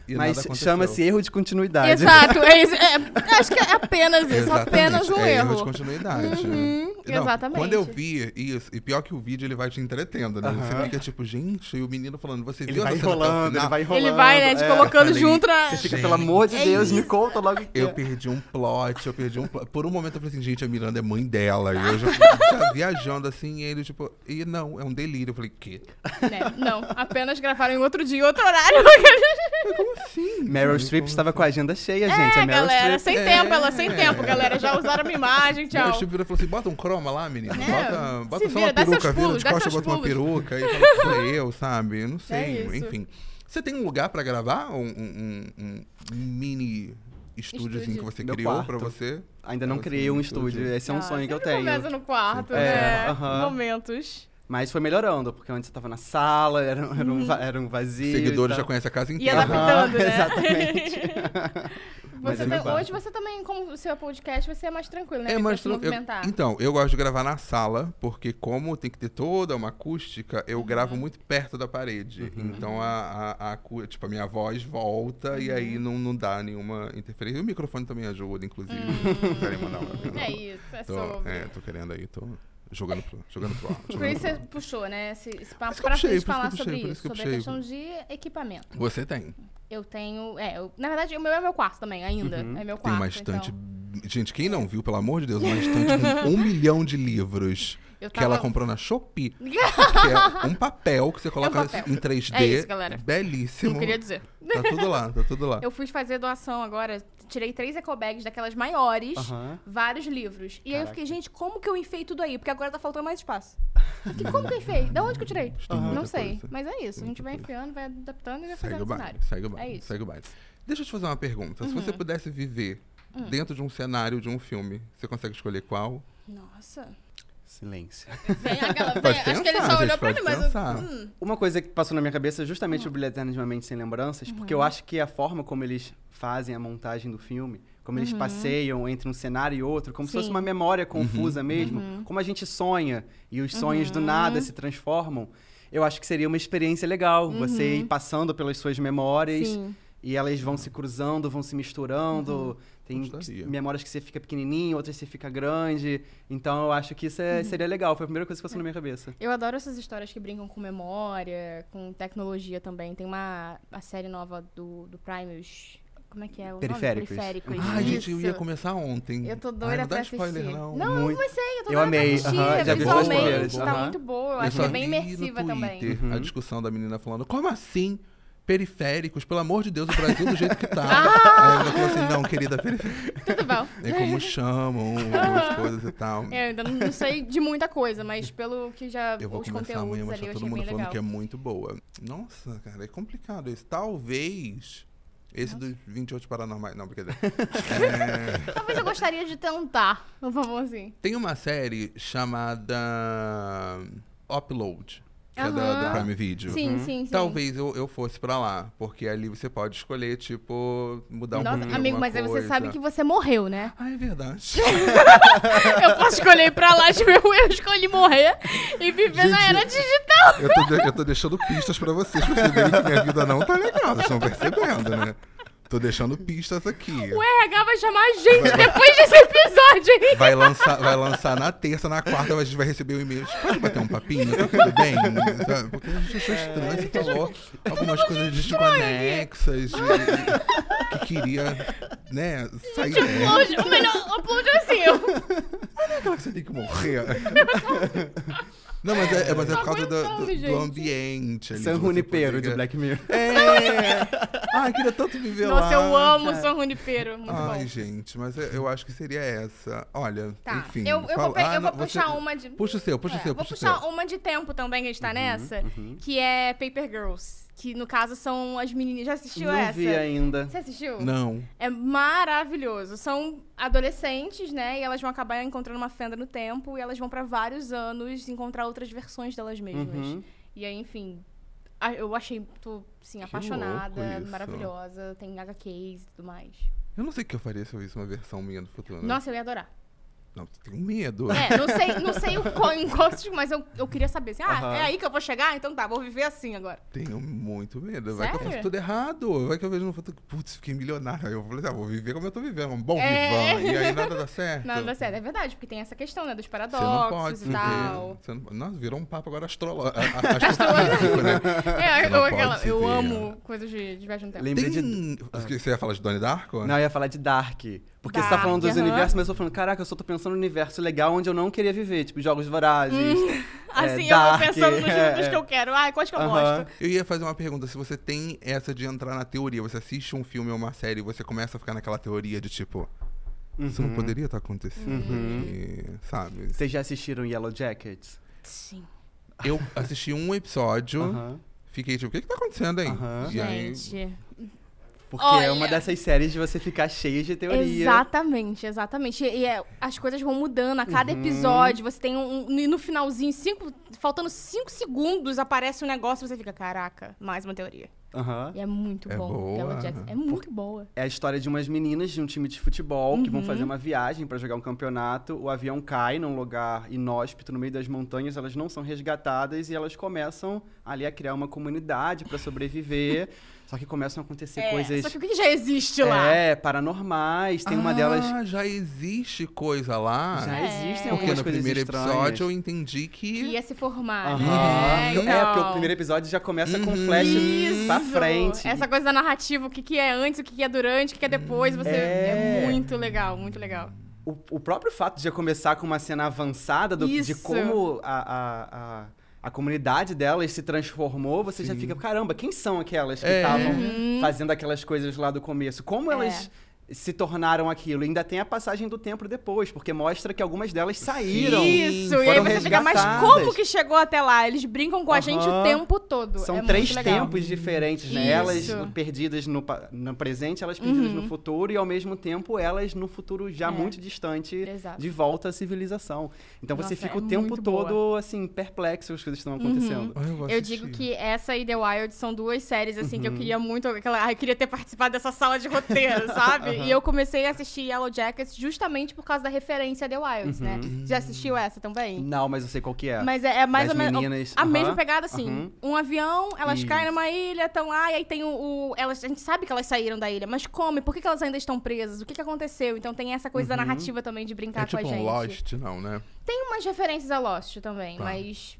E Mas chama-se erro de continuidade. Exato, é isso. É, *laughs* acho que é apenas isso, Exatamente, apenas um é erro erro. de continuidade. Uhum. Não, Exatamente. Quando eu vi isso, e pior que o vídeo, ele vai te entretendo, né? Você Aham. fica tipo, gente, e o menino falando, você Ele viu vai enrolando, ele vai enrolando. Ele vai, né, te é. colocando falei, junto na... Você fica, Gente, pelo amor de é Deus, me conta logo que Eu é. perdi um plot, eu perdi um plot. Por um momento eu falei assim, gente, a Miranda é mãe dela. E eu já *laughs* já viajando assim, e ele, tipo, e não, é um delírio. Falei, quê? né? Não, apenas gravaram em outro dia, outro horário. *laughs* Como assim? Meryl? Streep estava com a agenda cheia, gente. É, a Meryl galera, Streep. sem É. tempo, ela sem tempo, galera. Já usaram a minha imagem, Meryl tchau. Streep virou e falou assim, bota um croma lá, menina. É, bota bota só vira, uma peruca, vira de costas, bota uma pulos. peruca. E fala, sou *laughs* eu, sabe? Eu não sei, É isso. enfim. Você tem um lugar pra gravar? Um, um- um- um mini estúdiozinho Estúdio. que você Meu criou pra você? Ainda não criei um estúdio. estúdio. Esse é um Ah, sonho que eu tenho. começa no quarto, É, né? aham. Momentos. Mas foi melhorando, porque antes eu tava na sala, era, era, um, era um vazio. Seguidores e já conhecem a casa E inteira. adaptando, *laughs* né? Exatamente. *laughs* Mas Você é quarto. hoje você também, como o seu podcast, você é mais tranquilo, né? É, Pra mas se tran- eu- movimentar. então, eu gosto de gravar na sala, porque como tem que ter toda uma acústica, eu Uhum. gravo muito perto da parede. Então a, a, a tipo, a minha voz volta e Uhum. aí não, não dá nenhuma interferência. E o microfone também ajuda, inclusive. Querem mandar uma- É isso, é tô, sobre. é, tô querendo aí, tô jogando pro, jogando pro alto. Por isso você puxou, né? Esse, esse papo pra puxei, gente falar puxei, sobre isso, sobre a questão de equipamento. Você tem. Eu tenho. É, eu- na verdade, o meu é meu quarto também, ainda. Uhum. É meu Tem quarto. uma estante. então. Gente, quem não viu, pelo amor de Deus, uma estante com *laughs* um milhão de livros. Eu Que ela tava- comprou na Shopee. *laughs* que é um papel que você coloca papel. em 3D. É isso, galera. Belíssimo. Não queria dizer. Tá tudo lá, tá tudo lá. *laughs* Eu fui fazer doação agora, tirei três ecobags daquelas maiores, Aham. vários livros. E aí eu Caraca. fiquei, gente, como que eu enfiei tudo aí? Porque agora tá faltando mais espaço. *laughs* Que, como que eu enfiei? Da onde que eu tirei? Tem muita Não sei. coisa. Mas é isso. A gente vai enfiando, vai adaptando e vai Segue fazendo o baile, cenário. segue o baile, É isso. Uhum. segue o baile. Deixa eu te fazer uma pergunta. Se você pudesse viver Hum. dentro de um cenário de um filme, você consegue escolher qual? Nossa. Silêncio. Vem aquela. Vem. Acho que ele só gente, olhou pra mim, mas. eu- hum, Uma coisa que passou na minha cabeça é justamente o Brilho Eterno de uma Mente Sem Lembranças, porque Uhum. eu acho que a forma como eles fazem a montagem do filme, como eles passeiam entre um cenário e outro, como se fosse Uhum. Sim. uma memória confusa Uhum. mesmo, como a gente sonha e os sonhos do nada se transformam, eu acho que seria uma experiência legal, você ir passando pelas suas memórias Sim. E elas vão se cruzando, vão se misturando. Tem Gostaria. memórias que você fica pequenininho, outras você fica grande. Então eu acho que isso é- seria legal. Foi a primeira coisa que passou na minha cabeça. Eu adoro essas histórias que brincam com memória, com tecnologia também. Tem uma a série nova do, do Prime, os. Como é que é o Periféricos. nome? Periféricos. Ai, gente, eu ia começar ontem. Eu tô Ai, doida não dá pra spoiler, assistir. não. Não, Muito. mas sei, eu tô Eu doida amei, pra assistir. já vi todas as visualmente, primeiras, tá aham. muito boa. Eu Eu acho que é bem vi imersiva no também. Twitter Uhum. a discussão da menina falando, como assim? Periféricos, pelo amor de Deus, o Brasil do jeito que tá. Ah! *laughs* Aí ela falou assim, não, querida, periférico. Tudo bom. É como *laughs* chamam as coisas e tal. É, eu ainda não, sei de muita coisa, mas pelo que já Eu vou os começar amanhã a mostrar eu todo mundo falando legal. que é muito boa. Nossa, cara, é complicado isso. Talvez esse dos 28 paranormais. Não, brincadeira. *laughs* É, Talvez eu gostaria de tentar, por favor, assim. tem uma série chamada Upload, que é da, do Prime Video. Sim, sim, sim. Uhum. Talvez eu, eu fosse pra lá, porque ali você pode escolher, tipo, mudar um Nossa, amigo, mas aí você coisa. sabe que você morreu, né? Ah, é verdade. *laughs* Eu posso escolher ir pra lá, tipo, eu, eu escolhi morrer e viver na Gente, era digital. eu, tô, de- eu tô deixando pistas pra vocês perceberem que minha vida não tá legal. Vocês estão percebendo, né? Tô deixando pistas aqui. O RH vai chamar a gente depois desse episódio aí. Vai lançar, vai lançar na terça, na quarta a gente vai receber o e-mail. Pode bater um papinho? Tá tudo bem? Sabe? Porque a gente achou estranho, você falou algumas coisas desconexas, e- que queria, né, sair dela. Upload, o melhor upload *laughs* é assim. Eu, Aquela que você tem que morrer. *laughs* Não, mas é, é- mas é por causa do, do- do ambiente. ali, San Junipero de Black Mirror. É! *laughs* Ai, queria tanto viver lá. nossa, eu amo o São Junipero. Muito Ai, bom. gente, mas eu, eu acho que seria essa. Olha, Tá, enfim. eu, eu fala- vou, pe- Ah, eu vou não, você- puxar uma de... Puxa o seu, puxa É, o seu, vou puxa o puxar seu. uma de tempo também, que a gente Uhum, tá nessa, que é Paper Girls. Que, no caso, são as meninas... Já assistiu Não essa? vi ainda. Você assistiu? Não. É maravilhoso. São adolescentes, né? E elas vão acabar encontrando uma fenda no tempo e elas vão pra vários anos encontrar outras versões delas mesmas. Uhum. E aí, enfim, a- eu achei, tô, assim, apaixonada, maravilhosa. Tem HQs e tudo mais. Eu não sei o que eu faria se eu visse uma versão minha do futuro. Nossa, eu ia adorar. Não, tenho medo. É, não sei, não sei o qual encosto, mas eu, eu queria saber assim, ah, Aham. é aí que eu vou chegar? Então tá, vou viver assim agora. Tenho muito medo. Vai que eu Sério? faço tudo errado. Vai que eu vejo no futuro. Putz, fiquei milionário. Aí eu falei, ah, vou viver como eu tô vivendo. Um bom É. vivan. E aí nada dá certo. Nada dá certo, é verdade, porque tem essa questão, né, dos Você não pode paradoxos e tal. Você não... Nossa, virou um papo agora astrológico. Astrológico, né? É, Você não eu, pode aquela, se eu ver. amo coisas de, de viagem no tempo. Lembrei de. Tem... Você ia falar de Donnie Darko? Não, eu ia falar de Dark. Porque você tá Dark, falando dos aham. universos, mas eu tô falando, caraca, eu só tô pensando no universo legal onde eu não queria viver, tipo Jogos Vorazes. *laughs* é, Assim, eu Dark, vou pensando nos, é, nos que eu quero. Ai, quais que eu Aham. gosto? Eu ia fazer uma pergunta. Se você tem essa de entrar na teoria, você assiste um filme ou uma série e você começa a ficar naquela teoria de tipo, isso Uhum. não poderia estar acontecendo. E, sabe? Vocês já assistiram Yellow Jackets? Sim. Eu assisti um episódio, Aham. fiquei tipo, o que que tá acontecendo aí? Aham. E aí, Porque é Olha. uma dessas séries de você ficar cheio de teoria. Exatamente, exatamente. E, e é- as coisas vão mudando a cada Uhum. episódio. Você tem um. E no finalzinho, cinco, faltando cinco segundos, aparece um negócio e você fica, caraca, mais uma teoria. Aham. E é muito É bom. boa. É muito boa. É a história de umas meninas de um time de futebol que vão Uhum. fazer uma viagem pra jogar um campeonato. O avião cai num lugar inóspito no meio das montanhas, elas não são resgatadas e elas começam ali a criar uma comunidade pra sobreviver. *laughs* Só que começam a acontecer É, coisas Só que o que já existe lá? é, paranormais. Tem uma delas Ah, já existe coisa lá? já É. existem Porque algumas no coisas primeiro estranhas. episódio eu entendi Que que. ia se formar. Aham. né? É, porque então. o primeiro episódio já começa com um Uhum. flash Isso! pra frente. Essa coisa da narrativa, o que, que é antes, o que, que é durante, o que, que é depois. Você... É. É. muito legal, muito legal. O, o próprio fato de já começar com uma cena avançada do- de Isso. como a, a, a, a comunidade delas se transformou, você já Sim. fica, caramba, quem são aquelas que É. estavam Uhum. fazendo aquelas coisas lá do começo? Como elas se tornaram aquilo? E ainda tem a passagem do tempo depois, porque mostra que algumas delas saíram. Isso, e aí você fica, mas como que chegou até lá? Eles brincam com a gente o tempo todo. São É três tempos diferentes, né? Isso. Elas perdidas no, no presente, elas perdidas Uhum. no futuro, e ao mesmo tempo elas no futuro já É. muito distante Exato. de volta à civilização. Então você Nossa, fica é o tempo todo, boa. Uhum. assim, perplexo as coisas que estão acontecendo. Vou Eu assistir. digo que essa e The Wild são duas séries, assim, Uhum. que eu queria muito. Aquela, ai, eu queria ter participado dessa sala de roteiro, *laughs* sabe? E eu comecei a assistir Yellow Jackets justamente por causa da referência a The Wilds, né? Já assistiu essa também? Não, mas eu sei qual que é. Mas é, é mais Das ou menos meninas, a aham, mesma pegada, assim. Um avião, elas Isso. caem numa ilha, estão lá, e aí tem o. o- elas, a gente sabe que elas saíram da ilha, mas como? E Por que, que elas ainda estão presas? O que, que aconteceu? Então tem essa coisa da Uhum. narrativa também de brincar É tipo com a um gente. Lost, não, né? Tem umas referências a Lost também, Tá. mas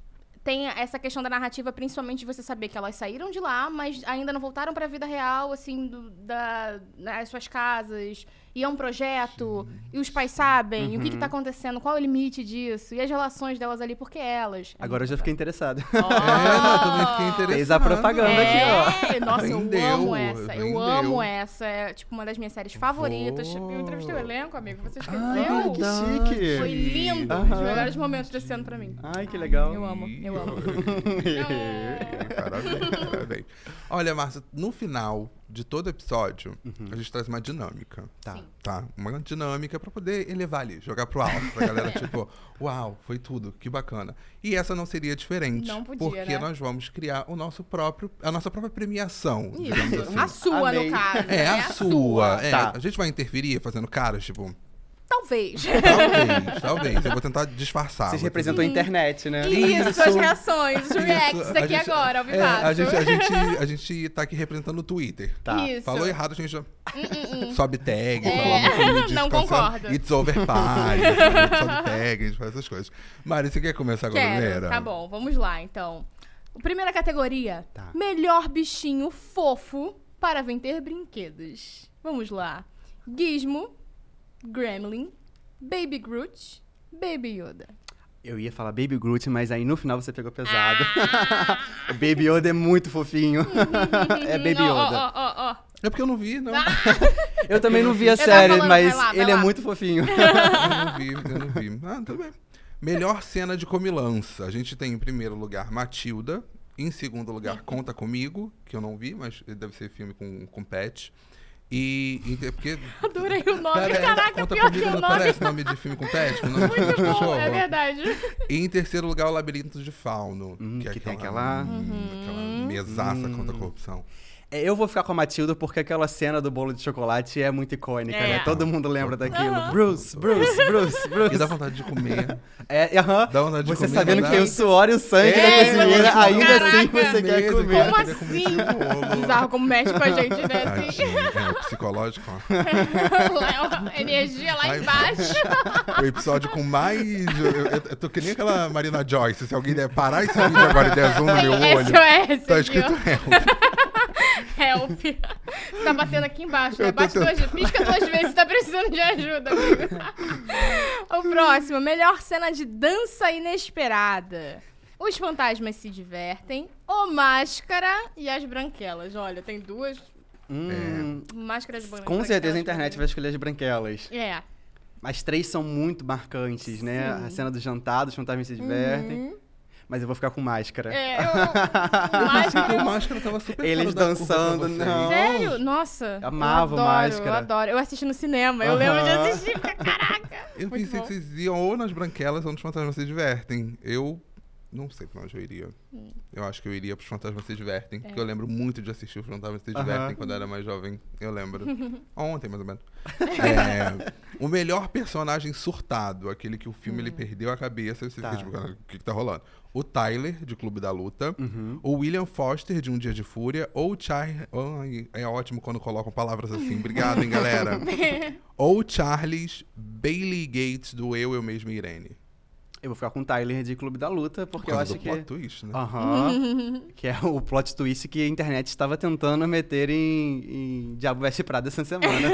tem essa questão da narrativa, principalmente de você saber que elas saíram de lá, mas ainda não voltaram pra vida real, assim, do- da, das suas casas. E é um projeto, e os pais sabem, e o que, que tá acontecendo, qual é o limite disso, e as relações delas ali, por que elas. É Agora eu já fiquei interessado. legal. *laughs* É, não, *laughs* eu também fiquei Oh! *laughs* interessado. Fez a propaganda aqui, É, nossa, eu Vendeu, amo essa. Eu vendeu. amo essa. É tipo uma das minhas séries favoritas. Vou. Eu entrevistei o elenco, amigo. Você esqueceu? Ah, que chique. Foi lindo. Um dos melhores momentos desse ano pra mim. Ai, que legal. Eu amo, eu amo. parabéns, parabéns. Olha, Márcia, no final de todo episódio, Uhum. a gente traz uma dinâmica. Tá. Sim. Tá? Uma dinâmica pra poder elevar ali, jogar pro alto, pra galera, *laughs* tipo, uau, foi tudo, que bacana. E essa não seria diferente. Não podia, Porque né? nós vamos criar o nosso próprio, a nossa própria premiação, Isso. assim. A sua, Amei. no caso. É, a sua. É, Tá. A gente vai interferir fazendo caras, tipo, Talvez. *laughs* talvez, talvez. Eu vou tentar disfarçar. Vocês representam a internet, né? Isso, as reações, os reacts a aqui gente- agora, ao É, a, gente, a, gente, *laughs* a gente tá aqui representando o Twitter. Tá. Isso. Falou errado, a gente já sobe tag, É, *laughs* não concordo. It's over pie, sobe tag, a gente faz essas coisas. Mari, você quer começar agora, Quero. Vera? Tá bom, vamos lá, então. Primeira categoria. Tá. Melhor bichinho fofo para vender brinquedos. Vamos lá. Gizmo, Gremlin, Baby Groot, Baby Yoda. Eu ia falar Baby Groot, mas aí no final você pegou pesado. Ah. *laughs* o Baby Yoda é muito fofinho. *laughs* é Baby Yoda. Ó, ó, ó. É porque eu não vi, não. *laughs* Eu também não vi a série, falando, mas vai lá, vai ele é lá. muito fofinho. Eu não vi, eu não vi. Ah, tudo bem. Melhor cena de comilança. A gente tem em primeiro lugar Matilda. Em segundo lugar, Conta Comigo, que eu não vi, mas deve ser filme com, com pet. E. e- é porque. *laughs* Adorei o nome. Parece- Caraca, pior que Comigo o não nome. parece nome de filme com? Com nome Muito de bom, é verdade. E em terceiro lugar, o Labirinto de Fauno. Hum, que é que tem aquela, aquela- hum, aquela mesaça contra a corrupção. É, Eu vou ficar com a Matilda porque aquela cena do bolo de chocolate é muito icônica, É. né? Todo mundo lembra daquilo. Aham. Bruce, Bruce, Bruce, Bruce. *laughs* E dá vontade de comer. *laughs* É, aham. Dá vontade de Você comer. sabendo não que tem o suor e o sangue É, da cozinheira, tipo, ainda assim caraca. você quer Mesmo, comer. Como queria comer assim? esse bolo. Bizarro como mexe com a gente, né? Assim. É, o psicológico, ó. *laughs* Energia lá Vai embaixo. O episódio com mais. Eu, eu- eu tô que nem aquela Marina Joyce. Se alguém der parar esse vídeo agora e der zoom no meu olho. SOS. Tá escrito help. Help. Tá batendo aqui embaixo, né? Bate duas vezes. Pisca duas vezes, tá precisando de ajuda, amigo. O próximo, melhor cena de dança inesperada. Os fantasmas se divertem, o Máscara e as Branquelas. Olha, tem duas Hum, máscaras de branquelas. com certeza a internet vai escolher as branquelas. É. As três são muito marcantes, né? Sim. A cena do jantar, os fantasmas se divertem. Mas eu vou ficar com máscara. É, *laughs* eu... Máscara... O máscara tava super Eles dançando, não. Sério? Nossa. Amava eu adoro, Máscara. Eu adoro. Eu assisti no cinema. Eu Aham. lembro de assistir. Caraca. Eu Muito pensei bom. que vocês iam ou nas branquelas ou nos fantasmas se divertem. Eu não sei pra onde eu iria. Hum. Eu acho que eu iria pros fantasmas se divertem. É. Porque eu lembro muito de assistir os fantasmas se divertem quando eu era mais jovem. Eu lembro. *laughs* Ontem, mais ou menos. *laughs* É, o melhor personagem surtado, aquele que o filme Hum. ele perdeu a cabeça e você Tá. fica tipo, "Cara, o que, que tá rolando? O Tyler, de Clube da Luta. Uhum. O William Foster, de Um Dia de Fúria. Ou o Char... Ai, é ótimo quando colocam palavras assim. Obrigado, hein, galera. *laughs* ou Charles Bailey Gates, do Eu, Eu Mesmo e Irene. Eu vou ficar com o Tyler de Clube da Luta, Por porque eu causa acho do que. plot twist, né? Aham. que é o plot twist que a internet estava tentando meter em, em Diabo Veste Prada essa semana.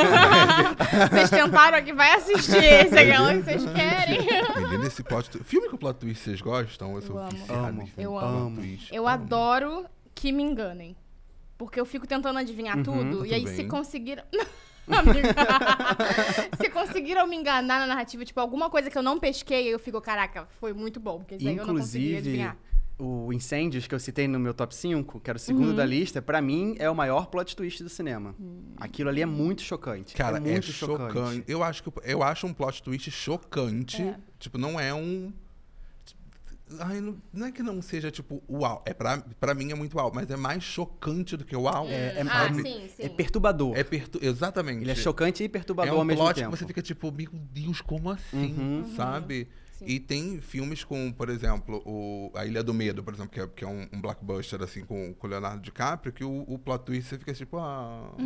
*laughs* Vocês tentaram aqui, vai assistir esse, aquela que vocês querem. Menina, esse plot twist... Filme com plot twist vocês gostam? Eu sou Eu amo. viciado Amo. em filme Eu amo. twist. Eu adoro que me enganem. Porque eu fico tentando adivinhar Uhum, tudo. E aí, se bem. conseguiram. *laughs* Amiga. *laughs* se conseguiram me enganar na narrativa, tipo, alguma coisa que eu não pesquei, eu fico, caraca, foi muito bom. Porque isso aí eu não consegui Inclusive, adivinhar. o Incêndios que eu citei no meu top 5, que era o segundo Uhum. da lista, pra mim é o maior plot twist do cinema. Hum. Aquilo ali é muito chocante. Cara, é é, muito chocante. Eu acho, que, eu acho um plot twist chocante. É. Tipo, não é um. Ai, não, não é que não seja, tipo, uau. É pra, pra mim é muito uau, mas é mais chocante do que uau. É, é- ah, sabe? sim, sim. É perturbador. É pertu... Exatamente. Ele é chocante e É perturbador um ao mesmo plot tempo. que você fica tipo, meu Deus, como assim? Uhum. Sabe? Sim. E tem filmes com, por exemplo, o A Ilha do Medo, por exemplo, que é, que é um, um blockbuster assim com o Leonardo DiCaprio, que o, o plot twist você fica tipo, ah. *laughs*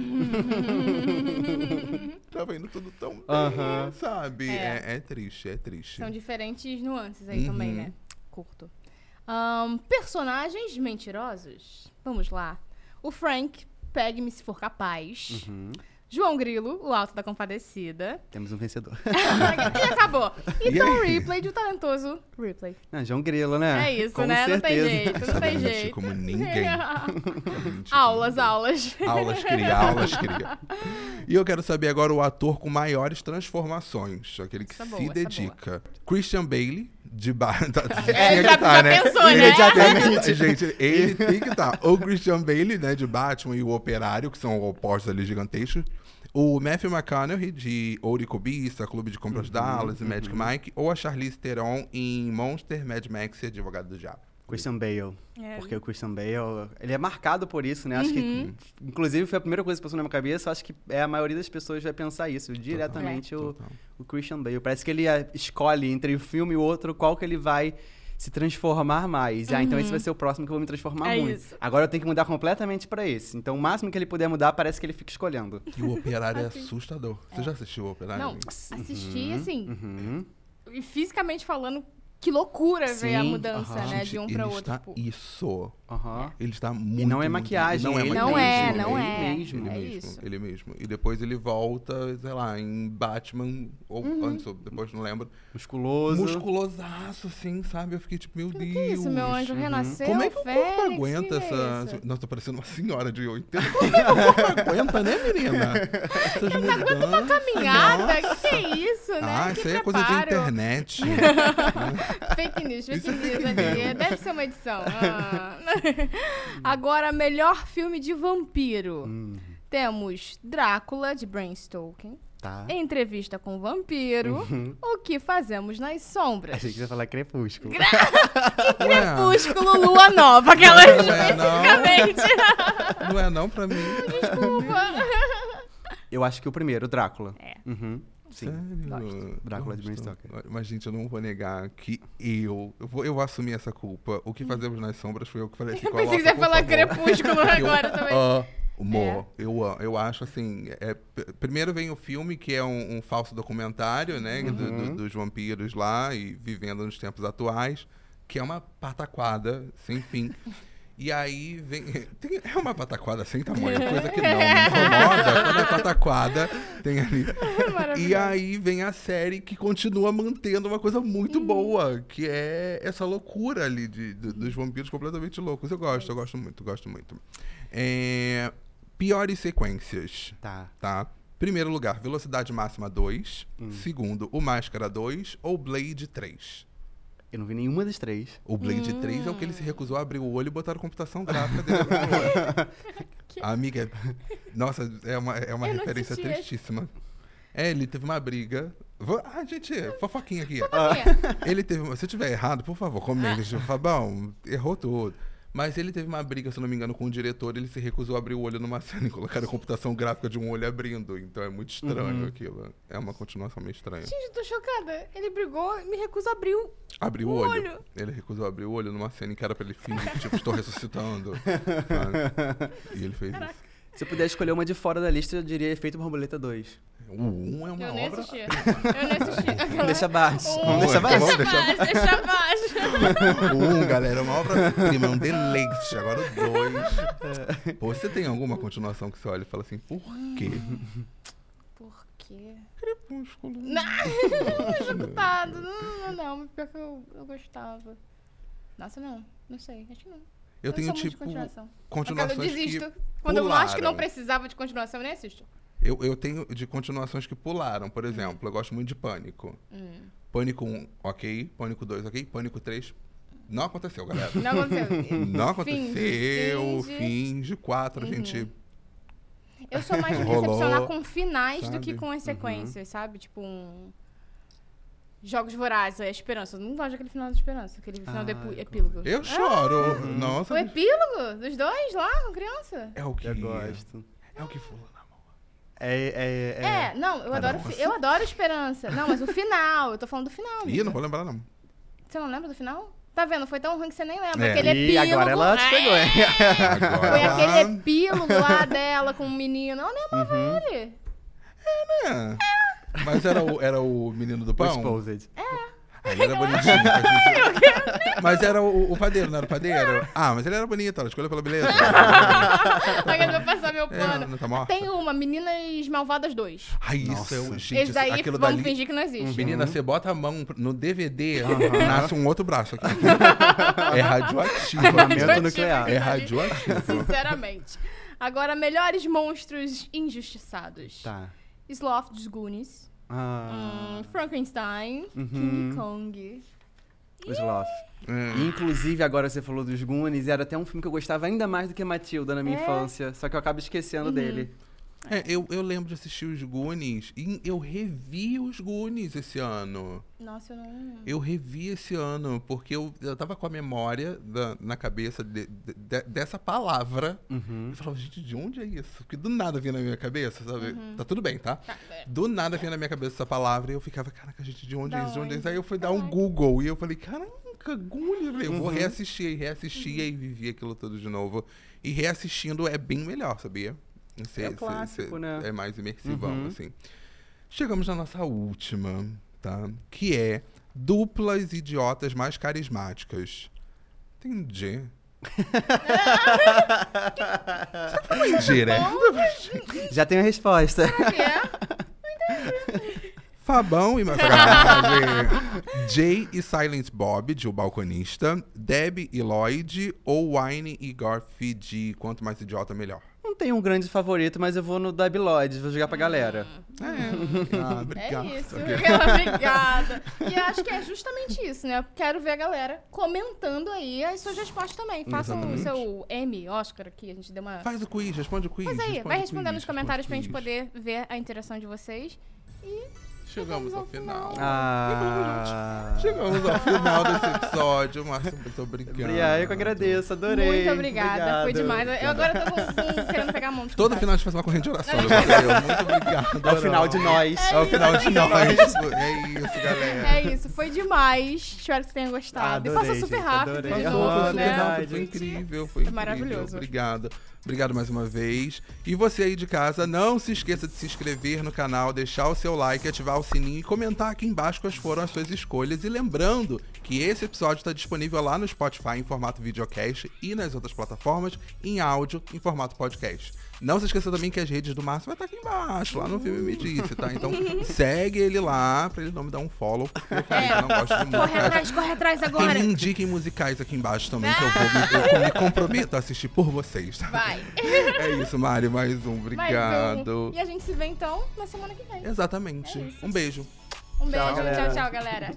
Tava indo tudo tão bem, Aham. sabe? É. É. é triste, é triste. São diferentes nuances aí Uhum. também, né? Curto. Ahn, personagens mentirosos. Vamos lá. O Frank, pegue-me se for capaz. Uhum. João Grilo, o Alto da Compadecida. Temos um vencedor. *laughs* e acabou. *laughs* E E? Ripley, de O Talentoso Ripley. Não, João Grilo, né? É isso, Com né? Não tem certeza. jeito, não Sabe tem mentir jeito. como ninguém. *laughs* Aulas, aulas. Aulas cria, aulas cria. E eu quero saber agora o ator com maiores transformações, aquele que Essa é se boa, é dedica. Christian Bailey, de ba... *laughs* tá, É, tinha já- que tá, já né? pensou, né? Imediatamente. Gente, *laughs* ele tem que estar. O Christian Bailey, né, de Batman e o Operário, que são opostos ali gigantescos. O Matthew McConaughey, de Ouro Bista, Clube de Uhum, Compras Dallas e Magic Mike. Ou a Charlize Theron em Monster, Mad Max e Advogado do Diabo. Christian Bale. É. Porque o Christian Bale, ele é marcado por isso, né? Acho que, inclusive, foi a primeira coisa que passou na minha cabeça. Acho que é, a maioria das pessoas vai pensar isso, diretamente o, Total. o Christian Bale. Parece que ele é, escolhe entre um filme e o outro qual que ele vai se transformar mais. Ah, então esse vai ser o próximo que eu vou me transformar É muito. isso. Agora eu tenho que mudar completamente pra esse. Então o máximo que ele puder mudar, parece que ele fica escolhendo. E o Operário é Assim. assustador. Você já assistiu o Operário? Não, assisti, Uhum, assim, uhum. e fisicamente falando, que loucura ver a Sim, mudança, aham. né? Gente, De um ele outro. está tipo, isso. Aham. Ele está muito. E não é muito- maquiagem, Não é ele Não maquiagem. é, mesmo, não ele é. mesmo. Ele É mesmo, isso. ele mesmo. E depois ele volta, sei lá, em Batman, ou Uhum. antes, ou depois, não lembro. Musculoso. Musculosaço, assim, sabe? Eu fiquei tipo, meu Deus. que isso, meu anjo renasceu, Como é que o corpo aguenta que essa. que é? Nossa, tô parecendo uma senhora de 80. Como é que o corpo *laughs* aguenta, né, menina? Essas mudanças. Caminhada, Nossa. que que é isso, né? Ah, que isso aí é coisa de internet. *laughs* Fake news, fake Isso é news fake ali. Deve ser uma edição. Ah. *laughs* Agora, melhor filme de vampiro. Hum, Temos Drácula, de Bram Stoker. tá. Entrevista com o Vampiro. Uhum. O que fazemos nas sombras? Achei que você ia falar crepúsculo. *laughs* Crepúsculo, lua nova, aquela Não é, não. especificamente. Não é não pra mim. Eu acho que o primeiro, Drácula. É. Uhum. Sim. Sério? Drácula de Bram Gosto. Stoker. Mas, gente, eu não vou negar que eu. Eu vou, eu vou assumir essa culpa. O que fazemos nas sombras foi eu que falei assim. *laughs* Eu pensei que você ia falar crepúsculo *laughs* agora também. Amo. Eu, amo. eu acho assim. é, primeiro vem o filme, que é um, um falso documentário, né? do- do- Uhum. dos vampiros lá e vivendo nos tempos atuais, que é uma pataquada sem fim. *laughs* E aí vem. *laughs* tem- é uma pataquada sem tamanho, coisa que não me incomoda. Quando é pataquada, tem ali. *laughs* E Maravilhoso. aí vem a série que continua mantendo uma coisa muito boa, que é essa loucura ali de, de- dos vampiros completamente loucos. Eu gosto, eu gosto muito, gosto muito. É, piores sequências, Tá. tá? Primeiro lugar, Velocidade Máxima 2. Hum. Segundo, O Máscara 2 ou Blade 3. Eu não vi nenhuma das três. O Blade Hum. 3 é o que ele se recusou a abrir o olho e botar a computação gráfica dele. A *laughs* amiga, nossa, é uma, é uma Eu referência tristíssima. É, ele teve uma briga. Vou- Ah, gente, fofoquinha aqui. Fofoquinha. Ele teve. Se eu tiver errado, por favor, comente. Tipo, Fabão, errou tudo. Mas ele teve uma briga, se não me engano, com o diretor. Ele se recusou a abrir o olho numa *laughs* cena e colocar a computação gráfica de um olho abrindo. Então é muito estranho Uhum. aquilo. É uma continuação meio estranha. Gente, eu tô chocada. Ele brigou e me recusou a abrir o... Abriu o O olho. olho. Ele recusou abrir o olho numa cena em que era pra ele fingir tipo, *laughs* estou ressuscitando. sabe? E ele fez isso. Se eu puder escolher uma de fora da lista, eu diria Efeito Borboleta 2. O 1 é uma Eu nem obra. assisti. Eu nem assisti. *laughs* Aquela- Deixa abaixo. Um, Vamos deixar abaixo. Vamos Deixa abaixo, deixa abaixo. O *laughs* 1, galera, é uma obra-prima, é um deleite. Agora o 2. Pô, você tem alguma continuação que você olha e fala assim, por quê? Por quê? Crepúsculo. Executado. Não, não, não. Pior que eu, eu gostava. Nossa, não. Não sei. Acho que não. Eu tenho, não sou muito de tipo, continuação. Acaba, eu continuações desisto. que Quando eu acho que não pularam. precisava de continuação, eu nem assisto. Eu, eu tenho de continuações que pularam. Por exemplo, eu gosto muito de Pânico. Hum. Pânico 1, ok. Pânico 2, ok. Pânico 3, não aconteceu, galera. Não aconteceu. *laughs* Não aconteceu. Finge, finge. Finge 4, a Uhum. gente. Eu sou mais de *laughs* me decepcionar com finais do sabe? que com as sequências, sabe? Tipo um. Jogos Vorazes, a Esperança. Eu não gosto daquele final da Esperança, aquele final do Ah, epi- epílogo. Eu choro. O Nossa. epílogo dos dois lá, com criança? É o que. Eu gosto. É o que fulana. É, é, É, não, eu adoro, fi- eu adoro Esperança. Não, mas o final, eu tô falando do final. Ih, amiga. não vou lembrar, não. Você não lembra do final? Tá vendo? Foi tão ruim que você nem lembra. É. Aquele E epílogo. agora ela te É, pegou, hein? Agora. Foi aquele epílogo lá dela com o menino. Eu nem amava Uhum. ele. É. Mas era o, era o menino do pão? Exposed. Ah, ele era bonitinho. *laughs* mas era o, o padeiro, não era o padeiro? Ah, mas ele era bonito, ela escolheu pela beleza. *laughs* Agora vai passar meu É, pano. não tá? Tem uma, Meninas Malvadas 2. Ai, isso Nossa. é o. Gente, Esse isso- daí aquilo vamos dali. fingir que não existe. Menina, você bota a mão no DVD, nasce um outro braço aqui. *laughs* É radioativo. Armamento nuclear. É radioativo. Sinceramente. Agora, melhores monstros injustiçados. Tá. Sloth dos Goonies. Ah, hum, Frankenstein. Uhum. King Kong. o Sloth. É. Inclusive, agora você falou dos Goonies, era até um filme que eu gostava ainda mais do que Matilda na minha É? infância. Só que eu acabo esquecendo dele. É, eu, eu lembro de assistir os Goonies e eu revi os Goonies esse ano. Nossa, eu não... Eu revi esse ano porque eu, eu tava com a memória da- na cabeça de- de- de- dessa palavra. Uhum. Eu falava, gente, de onde é isso? Porque do nada vinha na minha cabeça, sabe? Tá tudo bem, tá? Tá, é. Do nada vinha na minha cabeça essa palavra e eu ficava, caraca, gente, de onde Da é isso? De onde é isso? Aí eu fui dar um Caraca. Google e eu falei, caraca, Goonies. Eu falei, eu vou Uhum. reassistir, e reassistir e vivi aquilo tudo de novo. E reassistindo é bem melhor, sabia? Cê- É clássico, cê- né? É mais imersivão, Uhum. assim. Chegamos na nossa última, tá? Que é duplas idiotas mais carismáticas. Entendi. Você foi indireta? Já tenho a resposta. Que é? Fabão e. *laughs* Jay e Silent Bob, de O Balconista. Deb e Lloyd. Ou Wine e Garfi, de Quanto Mais Idiota, Melhor. Não tenho um grande favorito, mas eu vou no Debi Lloyd, vou jogar pra galera. É. Ah, É obrigado. isso. Ok. *laughs* Obrigada. E acho que é justamente isso, né? Quero ver a galera comentando aí as suas respostas também. Façam o seu M, Oscar aqui. A gente deu uma... Faz o quiz, responde o quiz. Mas aí, responde vai respondendo quiz, nos comentários pra gente poder ver a interação de vocês. Chegamos ao final. Ah. Chegamos ao final desse episódio. Márcio, muito obrigado. Bria, eu que agradeço, adorei. Muito obrigada, foi Obrigado. demais. Eu agora tô com, com- querendo pegar a mão. Todo final a gente faz uma corrente de oração. Muito obrigado. É o final de nós. É o final de nós. É isso, galera. É isso, foi demais. Espero que você tenha gostado. e Adorei, passou super gente, rápido. adorei. de Passou, novo, foi né? rápido, foi incrível, foi Foi incrível. maravilhoso. Obrigado. Obrigado mais uma vez. E você aí de casa, não se esqueça de se inscrever no canal, deixar o seu like, ativar o sininho e comentar aqui embaixo quais foram as suas escolhas. E lembrando que esse episódio está disponível lá no Spotify em formato videocast e nas outras plataformas em áudio em formato podcast. Não se esqueça também que as redes do Márcio vai estar aqui embaixo, lá no filme Me Disse, tá? Então segue ele lá pra ele não me dar um follow, porque eu que não gosto de música. Corre atrás, corre atrás E agora. me indiquem musicais aqui embaixo também, que eu vou me, eu me comprometo a assistir por vocês. tá? Vai. *laughs* É isso, Mari, mais um. Mais Obrigado. um. E a gente se vê então na semana que vem. Exatamente. É um beijo. Um beijo. galera. Tchau, tchau, galera.